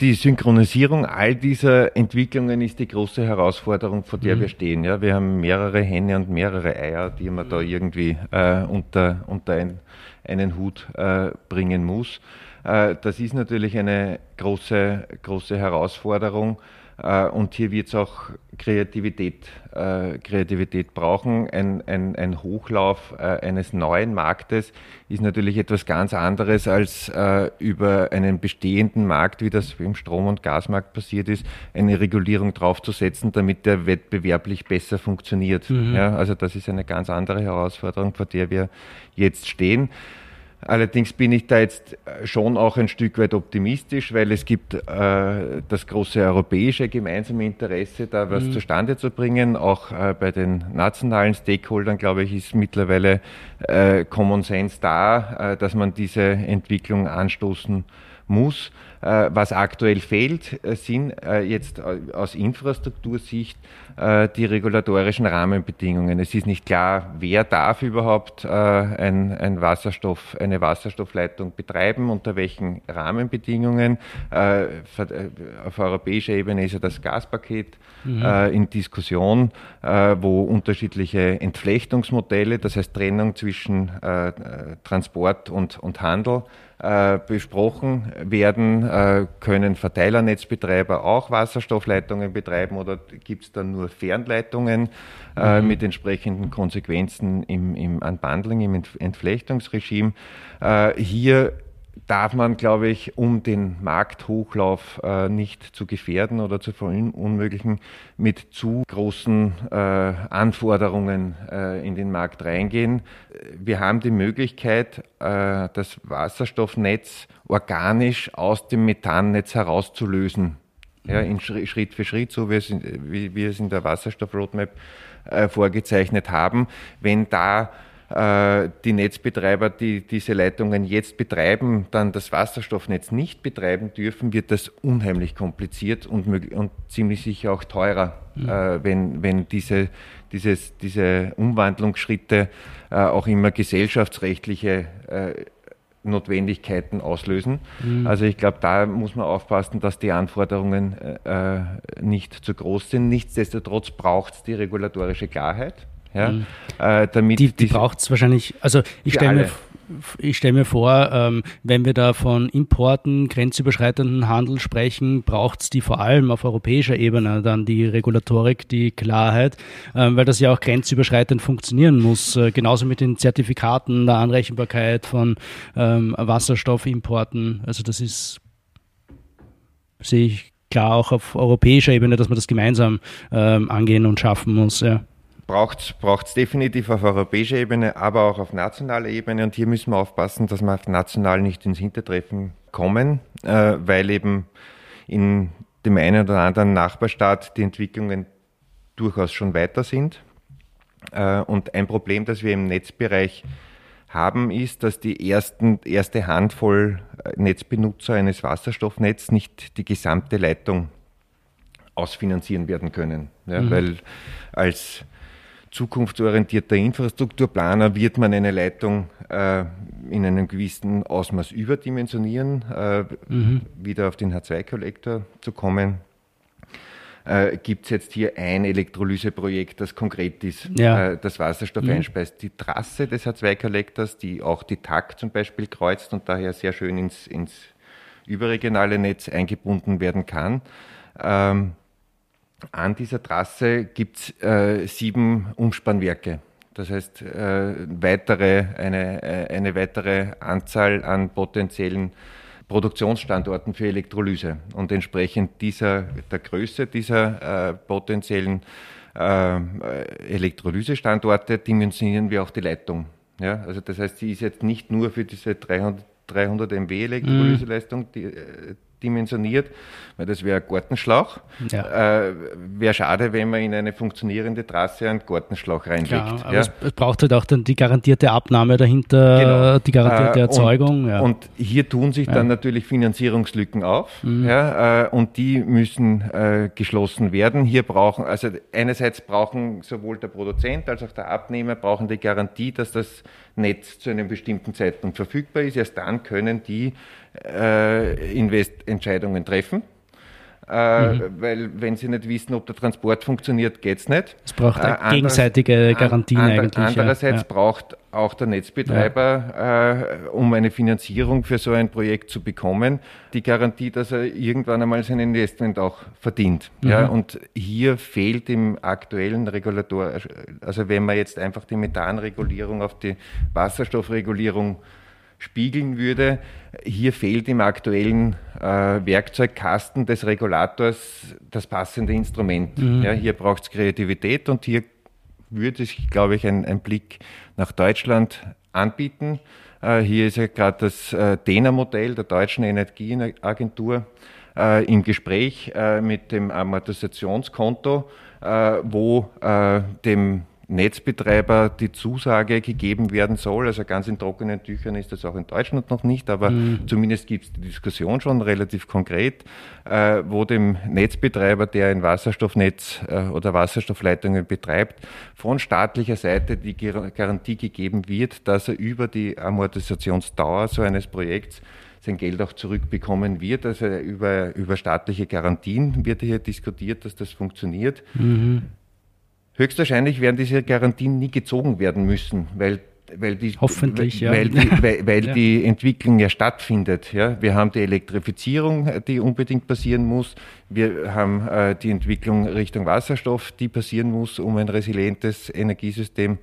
Die Synchronisierung all dieser Entwicklungen ist die große Herausforderung, vor der mhm. wir stehen. Ja, wir haben mehrere Hände und mehrere Eier, die man da irgendwie äh, unter, unter ein, einen Hut äh, bringen muss. Äh, das ist natürlich eine große, große Herausforderung. Äh, und hier wird es auch Kreativität, äh, Kreativität brauchen. Ein, ein, ein Hochlauf äh, eines neuen Marktes ist natürlich etwas ganz anderes als über einen bestehenden Markt, wie das im Strom- und Gasmarkt passiert ist, eine Regulierung draufzusetzen, damit der wettbewerblich besser funktioniert. Mhm. Ja, also das ist eine ganz andere Herausforderung, vor der wir jetzt stehen. Allerdings bin ich da jetzt schon auch ein Stück weit optimistisch, weil es gibt äh, das große europäische gemeinsame Interesse, da was mhm. zustande zu bringen. Auch äh, bei den nationalen Stakeholdern, glaube ich, ist mittlerweile äh, Common Sense da, äh, dass man diese Entwicklung anstoßen muss. Äh, was aktuell fehlt, äh, sind äh, jetzt aus Infrastruktursicht die regulatorischen Rahmenbedingungen. Es ist nicht klar, wer darf überhaupt ein, ein Wasserstoff, eine Wasserstoffleitung betreiben, unter welchen Rahmenbedingungen. Auf europäischer Ebene ist ja das Gaspaket mhm. in Diskussion, wo unterschiedliche Entflechtungsmodelle, das heißt Trennung zwischen Transport und, und Handel, besprochen werden äh, können Verteilernetzbetreiber auch Wasserstoffleitungen betreiben oder gibt es dann nur Fernleitungen äh, mhm. mit entsprechenden Konsequenzen im, im Unbundling, im Entflechtungsregime? Äh, hier darf man, glaube ich, um den Markthochlauf äh, nicht zu gefährden oder zu verunmöglichen, mit zu großen äh, Anforderungen äh, in den Markt reingehen. Wir haben die Möglichkeit, äh, das Wasserstoffnetz organisch aus dem Methannetz herauszulösen. Ja, in Schritt für Schritt, so wie, es, wie wir es in der Wasserstoff-Roadmap äh, vorgezeichnet haben. Wenn da die Netzbetreiber, die diese Leitungen jetzt betreiben, dann das Wasserstoffnetz nicht betreiben dürfen, wird das unheimlich kompliziert und, und ziemlich sicher auch teurer, mhm. äh, wenn, wenn diese, dieses, diese Umwandlungsschritte äh, auch immer gesellschaftsrechtliche äh, Notwendigkeiten auslösen. Mhm. Also ich glaube, da muss man aufpassen, dass die Anforderungen äh, nicht zu groß sind. Nichtsdestotrotz braucht es die regulatorische Klarheit. Ja, mhm. äh, damit die, die braucht es wahrscheinlich, also ich stelle mir, stell mir vor, ähm, wenn wir da von Importen, grenzüberschreitenden Handel sprechen, braucht es die vor allem auf europäischer Ebene dann die Regulatorik, die Klarheit, ähm, weil das ja auch grenzüberschreitend funktionieren muss. Äh, genauso mit den Zertifikaten, der Anrechenbarkeit von ähm, Wasserstoffimporten. Also das ist, sehe ich klar auch auf europäischer Ebene, dass man das gemeinsam angehen und schaffen muss. Ja braucht es definitiv auf europäischer Ebene, aber auch auf nationaler Ebene. Und hier müssen wir aufpassen, dass wir auf national nicht ins Hintertreffen kommen, äh, weil eben in dem einen oder anderen Nachbarstaat die Entwicklungen durchaus schon weiter sind. Äh, und ein Problem, das wir im Netzbereich haben, ist, dass die ersten, erste Handvoll äh, Netzbenutzer eines Wasserstoffnetzes nicht die gesamte Leitung ausfinanzieren werden können. Ja, mhm. Weil als zukunftsorientierter Infrastrukturplaner wird man eine Leitung äh, in einem gewissen Ausmaß überdimensionieren, äh, mhm. wieder auf den H2-Kollektor zu kommen. Äh, Gibt es jetzt hier ein Elektrolyseprojekt, das konkret ist, ja. äh, das Wasserstoff mhm. einspeist. Die Trasse des H2-Kollektors, die auch die TAC zum Beispiel kreuzt und daher sehr schön ins, ins überregionale Netz eingebunden werden kann. Ähm, an dieser Trasse gibt es äh, sieben Umspannwerke. Das heißt, äh, weitere, eine, äh, eine weitere Anzahl an potenziellen Produktionsstandorten für Elektrolyse. Und entsprechend dieser, der Größe dieser äh, potenziellen äh, Elektrolysestandorte dimensionieren wir auch die Leitung. Ja, also das heißt, sie ist jetzt nicht nur für diese 300, 300 MW Elektrolyseleistung die, äh, dimensioniert, weil das wäre ein Gartenschlauch. Ja. Äh, wäre schade, wenn man in eine funktionierende Trasse einen Gartenschlauch reinlegt. Ja, aber ja. Es, es, braucht halt auch dann die garantierte Abnahme dahinter, genau. die garantierte äh, Erzeugung. Und, ja. und, hier tun sich dann natürlich Finanzierungslücken auf mhm. ja, äh, und die müssen äh, geschlossen werden. Hier brauchen, also einerseits brauchen sowohl der Produzent als auch der Abnehmer brauchen die Garantie, dass das Netz zu einem bestimmten Zeitpunkt verfügbar ist. Erst dann können die äh, Investentscheidungen treffen. Äh, mhm. Weil wenn sie nicht wissen, ob der Transport funktioniert, geht es nicht. Es braucht äh, gegenseitige Garantien an, eigentlich. Andererseits ja. braucht auch der Netzbetreiber, ja. äh, um eine Finanzierung für so ein Projekt zu bekommen, die Garantie, dass er irgendwann einmal sein Investment auch verdient. Mhm. Ja, und hier fehlt im aktuellen Regulator, also wenn man jetzt einfach die Methanregulierung auf die Wasserstoffregulierung spiegeln würde. Hier fehlt im aktuellen äh, Werkzeugkasten des Regulators das passende Instrument. Mhm. Ja, hier braucht es Kreativität und hier würde sich, glaube ich, ein, ein Blick nach Deutschland anbieten. Äh, hier ist ja gerade das äh, DENA-Modell der Deutschen Energieagentur äh, im Gespräch äh, mit dem Amortisationskonto, äh, wo äh, dem Netzbetreiber die Zusage gegeben werden soll. Also ganz in trockenen Tüchern ist das auch in Deutschland noch nicht, aber mhm. zumindest gibt es die Diskussion schon relativ konkret, äh, wo dem Netzbetreiber, der ein Wasserstoffnetz äh, oder Wasserstoffleitungen betreibt, von staatlicher Seite die Garantie gegeben wird, dass er über die Amortisationsdauer so eines Projekts sein Geld auch zurückbekommen wird. Also über, über staatliche Garantien wird hier diskutiert, dass das funktioniert. Mhm. Höchstwahrscheinlich werden diese Garantien nie gezogen werden müssen, weil weil die, Hoffentlich, ja. Weil, die, weil, weil ja. die Entwicklung ja stattfindet. Ja. Wir haben die Elektrifizierung, die unbedingt passieren muss. Wir haben äh, die Entwicklung Richtung Wasserstoff, die passieren muss, um ein resilientes Energiesystem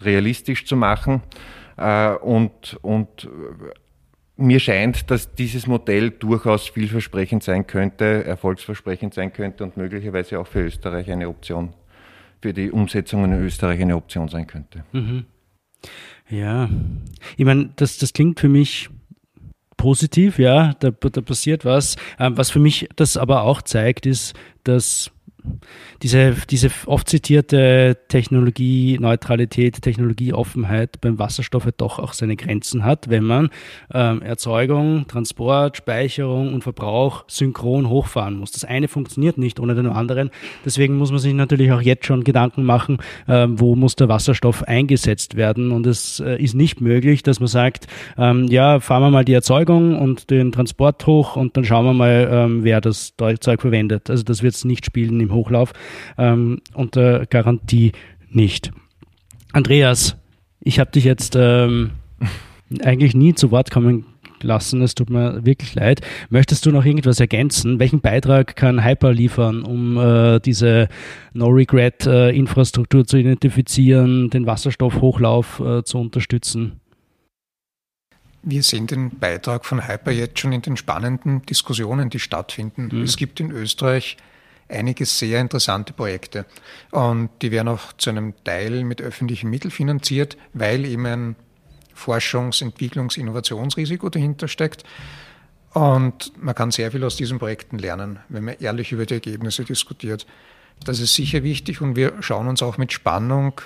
realistisch zu machen. Äh, und, und mir scheint, dass dieses Modell durchaus vielversprechend sein könnte, erfolgsversprechend sein könnte und möglicherweise auch für Österreich eine Option, für die Umsetzung in Österreich eine Option sein könnte. Mhm. Ja, ich meine, das, das klingt für mich positiv, ja, da, da passiert was. Ähm, was für mich das aber auch zeigt, ist, dass diese, diese oft zitierte Technologieneutralität, Technologieoffenheit beim Wasserstoff halt doch auch seine Grenzen hat, wenn man ähm, Erzeugung, Transport, Speicherung und Verbrauch synchron hochfahren muss. Das eine funktioniert nicht ohne den anderen. Deswegen muss man sich natürlich auch jetzt schon Gedanken machen, ähm, wo muss der Wasserstoff eingesetzt werden. Und es äh, ist nicht möglich, dass man sagt, ähm, ja, fahren wir mal die Erzeugung und den Transport hoch und dann schauen wir mal, ähm, wer das Zeug verwendet. Also das wird es nicht spielen im Hochlauf ähm, unter Garantie nicht. Andreas, ich habe dich jetzt ähm, eigentlich nie zu Wort kommen lassen. Es tut mir wirklich leid. Möchtest du noch irgendwas ergänzen? Welchen Beitrag kann Hyper liefern, um äh, diese No-Regret-Infrastruktur äh, zu identifizieren, den Wasserstoffhochlauf äh, zu unterstützen? Wir sehen den Beitrag von Hyper jetzt schon in den spannenden Diskussionen, die stattfinden. Mhm. Es gibt in Österreich einige sehr interessante Projekte. Und die werden auch zu einem Teil mit öffentlichen Mitteln finanziert, weil eben ein Forschungs-, Entwicklungs-, Innovationsrisiko dahinter steckt. Und man kann sehr viel aus diesen Projekten lernen, wenn man ehrlich über die Ergebnisse diskutiert. Das ist sicher wichtig und wir schauen uns auch mit Spannung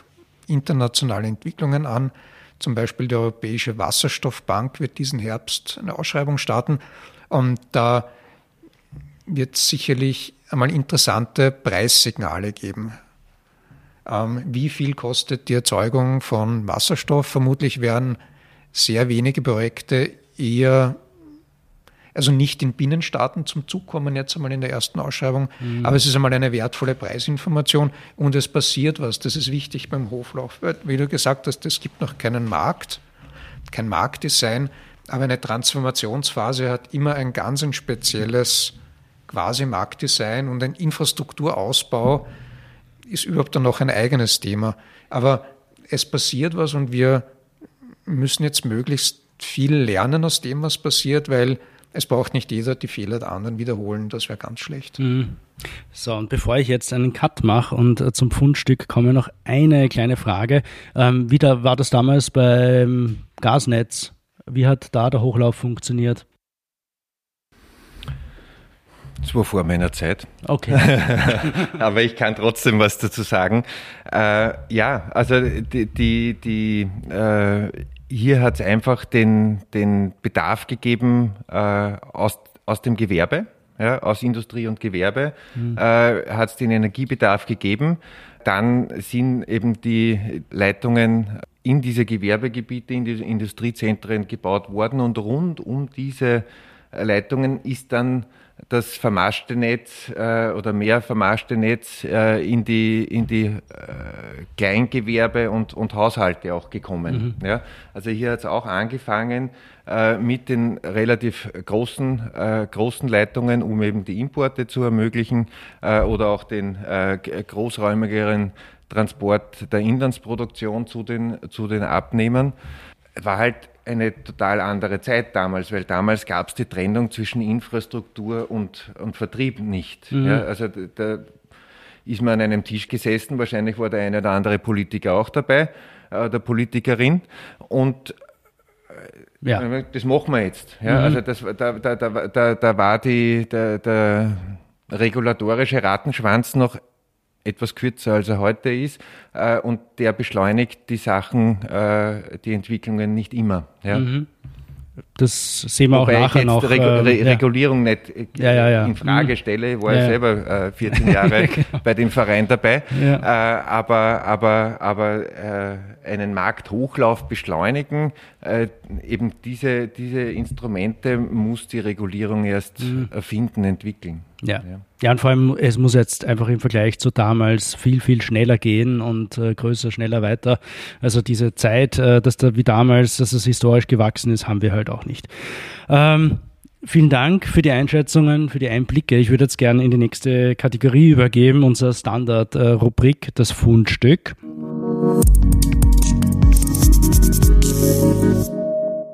internationale Entwicklungen an. Zum Beispiel die Europäische Wasserstoffbank wird diesen Herbst eine Ausschreibung starten. Und da wird sicherlich einmal interessante Preissignale geben. Ähm, wie viel kostet die Erzeugung von Wasserstoff? Vermutlich werden sehr wenige Projekte eher, also nicht in Binnenstaaten zum Zug kommen, jetzt einmal in der ersten Ausschreibung, mhm. aber es ist einmal eine wertvolle Preisinformation und es passiert was. Das ist wichtig beim Hoflauf. Wie du gesagt hast, es gibt noch keinen Markt, kein Marktdesign, aber eine Transformationsphase hat immer ein ganz ein spezielles quasi Marktdesign und ein Infrastrukturausbau ist überhaupt dann noch ein eigenes Thema. Aber es passiert was und wir müssen jetzt möglichst viel lernen aus dem, was passiert, weil es braucht nicht jeder die Fehler der anderen wiederholen, das wäre ganz schlecht. Mhm. So, und bevor ich jetzt einen Cut mache und äh, zum Fundstück komme, noch eine kleine Frage. Ähm, wie da, war das damals beim Gasnetz? Wie hat da der Hochlauf funktioniert? Das war vor meiner Zeit. Okay. Aber ich kann trotzdem was dazu sagen. Äh, ja, also die, die, die äh, hier hat es einfach den, den Bedarf gegeben äh, aus, aus dem Gewerbe, ja, aus Industrie und Gewerbe, mhm. Äh, hat es den Energiebedarf gegeben. Dann sind eben die Leitungen in diese Gewerbegebiete, in die Industriezentren gebaut worden und rund um diese Leitungen ist dann das vermaschte Netz äh, oder mehr vermaschte Netz äh, in die, in die äh, Kleingewerbe und, und Haushalte auch gekommen. Mhm. Ja? Also hier hat es auch angefangen äh, mit den relativ großen, äh, großen Leitungen, um eben die Importe zu ermöglichen äh, oder auch den großräumigeren Transport der Inlandsproduktion zu den, zu den Abnehmern. War halt eine total andere Zeit damals, weil damals gab es die Trennung zwischen Infrastruktur und, und Vertrieb nicht. Mhm. Ja, also da ist man an einem Tisch gesessen, wahrscheinlich war der eine oder andere Politiker auch dabei, äh, der Politikerin, und äh, ja. das machen wir jetzt. Ja, mhm. Also das, da, da, da, da, war die, der, der regulatorische Rattenschwanz noch etwas kürzer als er heute ist äh, und der beschleunigt die Sachen, äh, die Entwicklungen nicht immer. Ja. Mhm. Das sehen wir Wobei auch nachher noch. Regu äh, Re Regulierung nicht äh, ja, ja, in Frage mhm. stelle. Ich war ja, selber 14 äh, Jahre genau. bei dem Verein dabei. Äh, aber aber, aber einen Markthochlauf beschleunigen, eben diese, diese Instrumente muss die Regulierung erst mhm. erfinden, entwickeln. Ja. ja. ja. und vor allem, es muss jetzt einfach im Vergleich zu damals viel, viel schneller gehen und äh, größer, schneller weiter. Also diese Zeit, äh, dass da wie damals, dass es historisch gewachsen ist, haben wir halt auch nicht. Ähm, Vielen Dank für die Einschätzungen, für die Einblicke. Ich würde jetzt gerne in die nächste Kategorie übergeben, unser Standard-Rubrik, das Fundstück.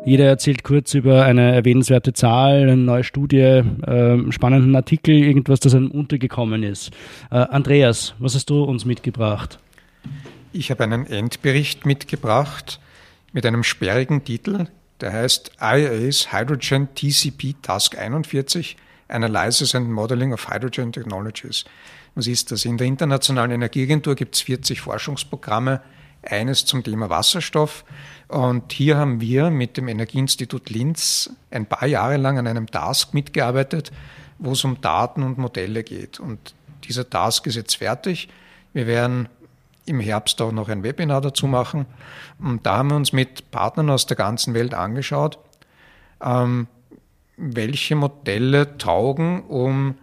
Jeder erzählt kurz über eine erwähnenswerte Zahl, eine neue Studie, äh, spannenden Artikel, irgendwas, das einem untergekommen ist. Äh, Andreas, was hast du uns mitgebracht? Ich habe einen Endbericht mitgebracht mit einem sperrigen Titel, der heißt IA's Hydrogen TCP Task 41, Analysis and Modeling of Hydrogen Technologies. Was ist das? In der Internationalen Energieagentur gibt es 40 Forschungsprogramme, eines zum Thema Wasserstoff. Und hier haben wir mit dem Energieinstitut Linz ein paar Jahre lang an einem Task mitgearbeitet, wo es um Daten und Modelle geht. Und dieser Task ist jetzt fertig. Wir werden im Herbst auch noch ein Webinar dazu machen. Und da haben wir uns mit Partnern aus der ganzen Welt angeschaut, ähm, welche Modelle taugen, um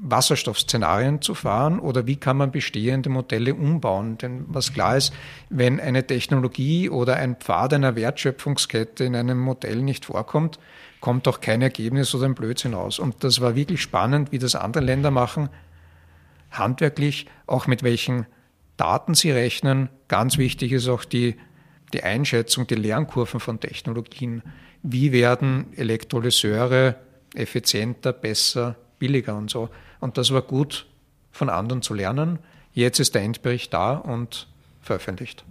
Wasserstoffszenarien zu fahren oder wie kann man bestehende Modelle umbauen. Denn was klar ist, wenn eine Technologie oder ein Pfad einer Wertschöpfungskette in einem Modell nicht vorkommt, kommt auch kein Ergebnis oder ein Blödsinn aus. Und das war wirklich spannend, wie das andere Länder machen, handwerklich, auch mit welchen Daten sie rechnen. Ganz wichtig ist auch die, die Einschätzung, die Lernkurven von Technologien. Wie werden Elektrolyseure effizienter, besser, billiger und so. Und das war gut von anderen zu lernen. Jetzt ist der Endbericht da und veröffentlicht.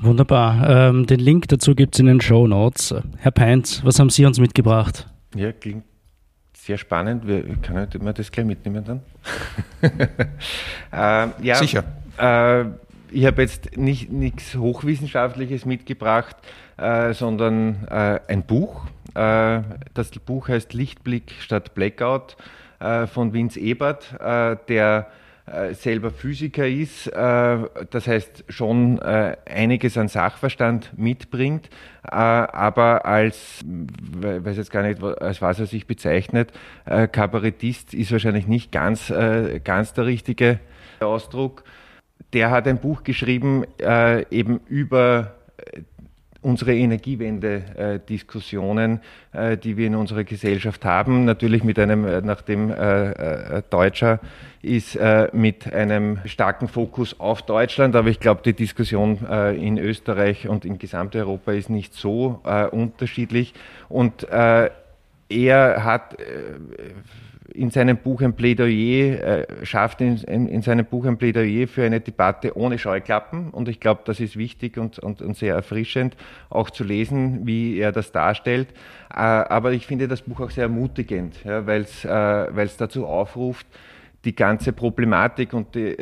Wunderbar. Ähm, den Link dazu gibt es in den Show Notes. Herr Peinz, was haben Sie uns mitgebracht? Ja, klingt sehr spannend. Wir, kann man das gleich mitnehmen dann? ähm, ja, Sicher. Äh, ich habe jetzt nicht nichts Hochwissenschaftliches mitgebracht, äh, sondern äh, ein Buch. Äh, das Buch heißt Lichtblick statt Blackout äh, von Vince Ebert, äh, der selber Physiker ist, das heißt schon einiges an Sachverstand mitbringt, aber als, weiß jetzt gar nicht, als was er sich bezeichnet, Kabarettist ist wahrscheinlich nicht ganz, ganz der richtige Ausdruck. Der hat ein Buch geschrieben äh, eben über äh, unsere Energiewende-Diskussionen, äh, die wir in unserer Gesellschaft haben. Natürlich mit einem, äh, nachdem äh, Deutscher ist, mit einem starken Fokus auf Deutschland. Aber ich glaube, die Diskussion in Österreich und in Gesamteuropa ist nicht so unterschiedlich. Und er hat in seinem Buch ein Plädoyer, äh, schafft in, in, in, seinem Buch ein Plädoyer für eine Debatte ohne Scheuklappen. Und ich glaube, das ist wichtig und, und, und, sehr erfrischend, auch zu lesen, wie er das darstellt. Äh, aber ich finde das Buch auch sehr ermutigend, ja, weil es äh, dazu aufruft, die ganze Problematik und die,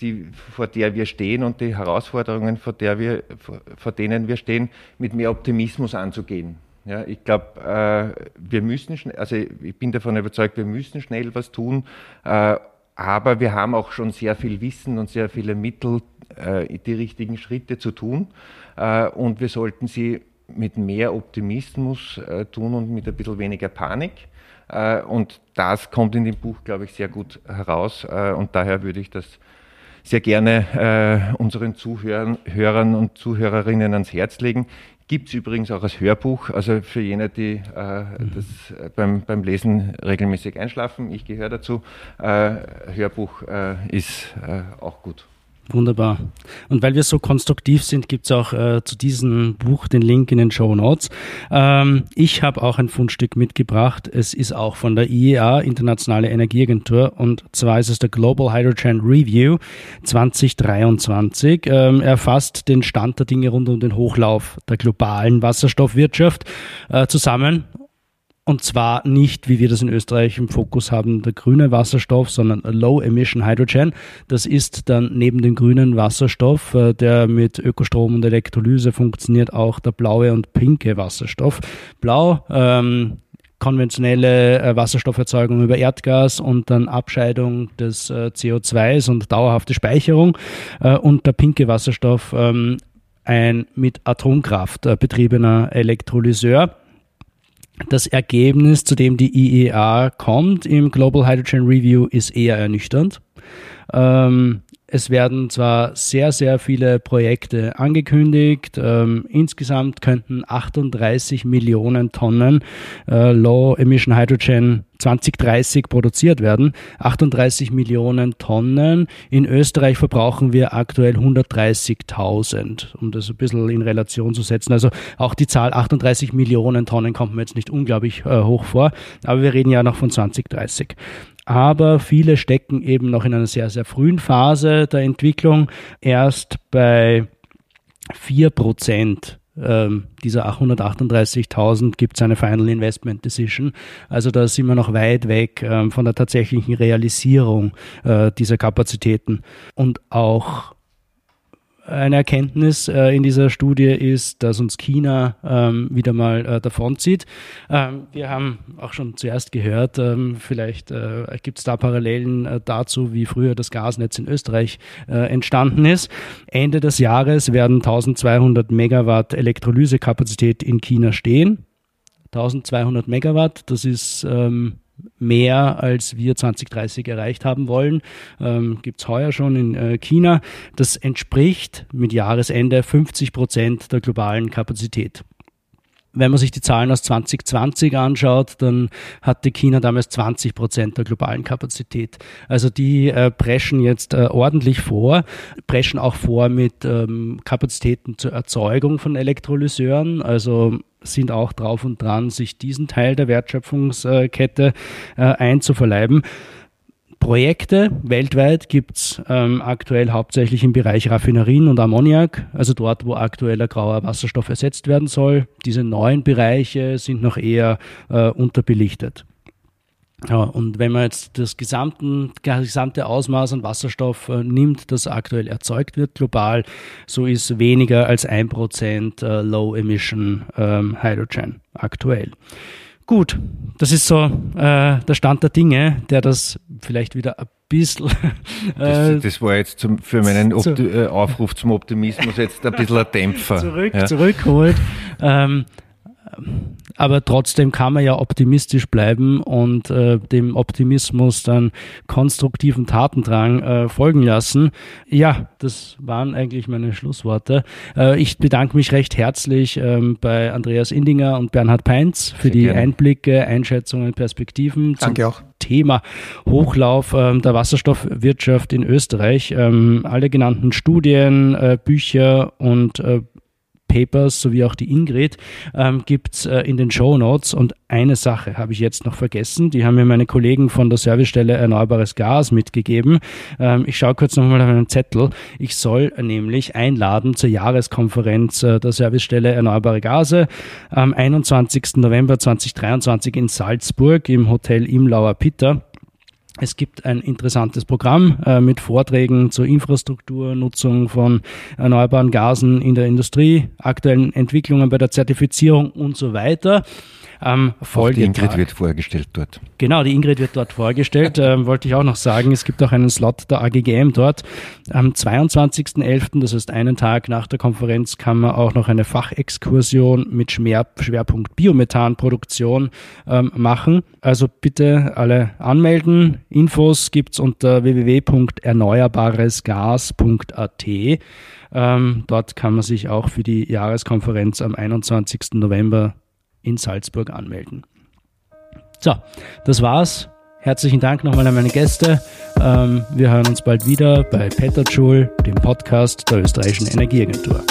die, vor der wir stehen und die Herausforderungen, vor, der wir, vor, vor denen wir stehen, mit mehr Optimismus anzugehen. Ja, ich glaube, äh, wir müssen, also ich bin davon überzeugt, wir müssen schnell was tun, äh, aber wir haben auch schon sehr viel Wissen und sehr viele Mittel, äh, die richtigen Schritte zu tun äh, und wir sollten sie mit mehr Optimismus äh, tun und mit ein bisschen weniger Panik. Äh, und das kommt in dem Buch, glaube ich, sehr gut heraus und daher würde ich das sehr gerne unseren Zuhörern und Zuhörerinnen ans Herz legen. Gibt es übrigens auch als Hörbuch, also für jene, die äh, mhm. das äh, beim, beim Lesen regelmäßig einschlafen. Ich gehöre dazu. Äh, Hörbuch äh, ist äh, auch gut. Wunderbar. Und weil wir so konstruktiv sind, gibt es auch äh, zu diesem Buch den Link in den Show Notes. Ähm, ich habe auch ein Fundstück mitgebracht. Es ist auch von der IEA, Internationale Energieagentur, und zwar ist es der Global Hydrogen Review 2023. Ähm, er fasst den Stand der Dinge rund um den Hochlauf der globalen Wasserstoffwirtschaft äh, zusammen und zwar nicht, wie wir das in Österreich im Fokus haben, der grüne Wasserstoff, sondern Low Emission Hydrogen. Das ist dann neben dem grünen Wasserstoff, äh, der mit Ökostrom und Elektrolyse funktioniert, auch der blaue und pinke Wasserstoff. Blau, ähm, konventionelle äh, Wasserstofferzeugung über Erdgas und dann Abscheidung des äh, CO2s und dauerhafte Speicherung. Und der pinke Wasserstoff, ähm, ein mit Atomkraft betriebener Elektrolyseur Das Ergebnis, zu dem die IEA kommt im Global Hydrogen Review, ist eher ernüchternd. Ähm, es werden zwar sehr, sehr viele Projekte angekündigt. Ähm, insgesamt könnten 38 Millionen Tonnen äh, Low Emission Hydrogen 2030 produziert werden. 38 Millionen Tonnen. In Österreich verbrauchen wir aktuell 130.000, um das ein bisschen in Relation zu setzen. Also auch die Zahl 38 Millionen Tonnen kommt mir jetzt nicht unglaublich äh, hoch vor, aber wir reden ja noch von 2030 aber viele stecken eben noch in einer sehr, sehr frühen Phase der Entwicklung. Erst bei 4 Prozent ähm, dieser 838.000 gibt es eine Final Investment Decision. Also da sind wir noch weit weg ähm, von der tatsächlichen Realisierung äh, dieser Kapazitäten. Und auch eine Erkenntnis äh, in dieser Studie ist, dass uns China ähm, wieder mal äh, davonzieht. Ähm, wir haben auch schon zuerst gehört, ähm, vielleicht äh, gibt es da Parallelen äh, dazu, wie früher das Gasnetz in Österreich äh, entstanden ist. Ende des Jahres werden 1200 Megawatt Elektrolysekapazität in China stehen. 1200 Megawatt, das ist ähm, mehr, als wir 2030 erreicht haben wollen. Ähm, Gibt es heuer schon in äh, China. Das entspricht mit Jahresende 50 Prozent der globalen Kapazität. Wenn man sich die Zahlen aus 2020 anschaut, dann hatte China damals 20 Prozent der globalen Kapazität. Also die äh, preschen jetzt äh, ordentlich vor, preschen auch vor mit ähm, Kapazitäten zur Erzeugung von Elektrolyseuren. Also sind auch drauf und dran, sich diesen Teil der Wertschöpfungskette äh, einzuverleiben. Projekte weltweit gibt es ähm, aktuell hauptsächlich im Bereich Raffinerien und Ammoniak, also dort, wo aktueller grauer Wasserstoff ersetzt werden soll. Diese neuen Bereiche sind noch eher äh, unterbelichtet. Ja, und wenn man jetzt das, gesamten, das gesamte Ausmaß an Wasserstoff äh, nimmt, das aktuell erzeugt wird global, so ist weniger als ein Prozent äh, Low Emission ähm, Hydrogen aktuell. Gut, das ist so äh, der Stand der Dinge, der das vielleicht wieder ein bisschen. das, äh, das, war jetzt zum, für meinen Opti äh, Aufruf zum Optimismus jetzt ein bisschen ein Dämpfer. Zurück, ja. Zurückholt. Ähm, aber trotzdem kann man ja optimistisch bleiben und äh, dem Optimismus dann konstruktiven Tatendrang äh, folgen lassen. Ja, das waren eigentlich meine Schlussworte. Äh, ich bedanke mich recht herzlich ähm, bei Andreas Indinger und Bernhard Peinz für Sehr die gerne. Einblicke, Einschätzungen, Perspektiven Danke auch. Thema Hochlauf ähm, der Wasserstoffwirtschaft in Österreich. Ähm, alle genannten Studien, äh, Bücher und äh, Papers sowie auch die Ingrid ähm, gibt es äh, in den Show Notes. Und eine Sache habe ich jetzt noch vergessen, die haben mir meine Kollegen von der Servicestelle Erneuerbares Gas mitgegeben. Ähm, ich schaue kurz nochmal auf meinen Zettel. Ich soll nämlich einladen zur Jahreskonferenz äh, der Servicestelle Erneuerbare Gase am 21. November 2023 in Salzburg im Hotel Imlauer Pitter. Es gibt ein interessantes Programm äh, mit Vorträgen zur Infrastrukturnutzung von erneuerbaren Gasen in der Industrie, aktuellen Entwicklungen bei der Zertifizierung und so weiter. Ähm, auch die Ingrid wird vorgestellt dort. Genau, die Ingrid wird dort vorgestellt. ähm, wollte ich auch noch sagen, es gibt auch einen Slot der AGGM dort. Am 22.11., das heißt einen Tag nach der Konferenz, kann man auch noch eine Fachexkursion mit Schwerpunkt Biomethanproduktion ähm, machen. Also bitte alle anmelden. Infos gibt es unter www.erneuerbaresgas.at. Ähm, dort kann man sich auch für die Jahreskonferenz am 21. November in Salzburg anmelden. So, das war's. Herzlichen Dank nochmal an meine Gäste. Ähm, wir hören uns bald wieder bei Peter Joule, dem Podcast der österreichischen Energieagentur.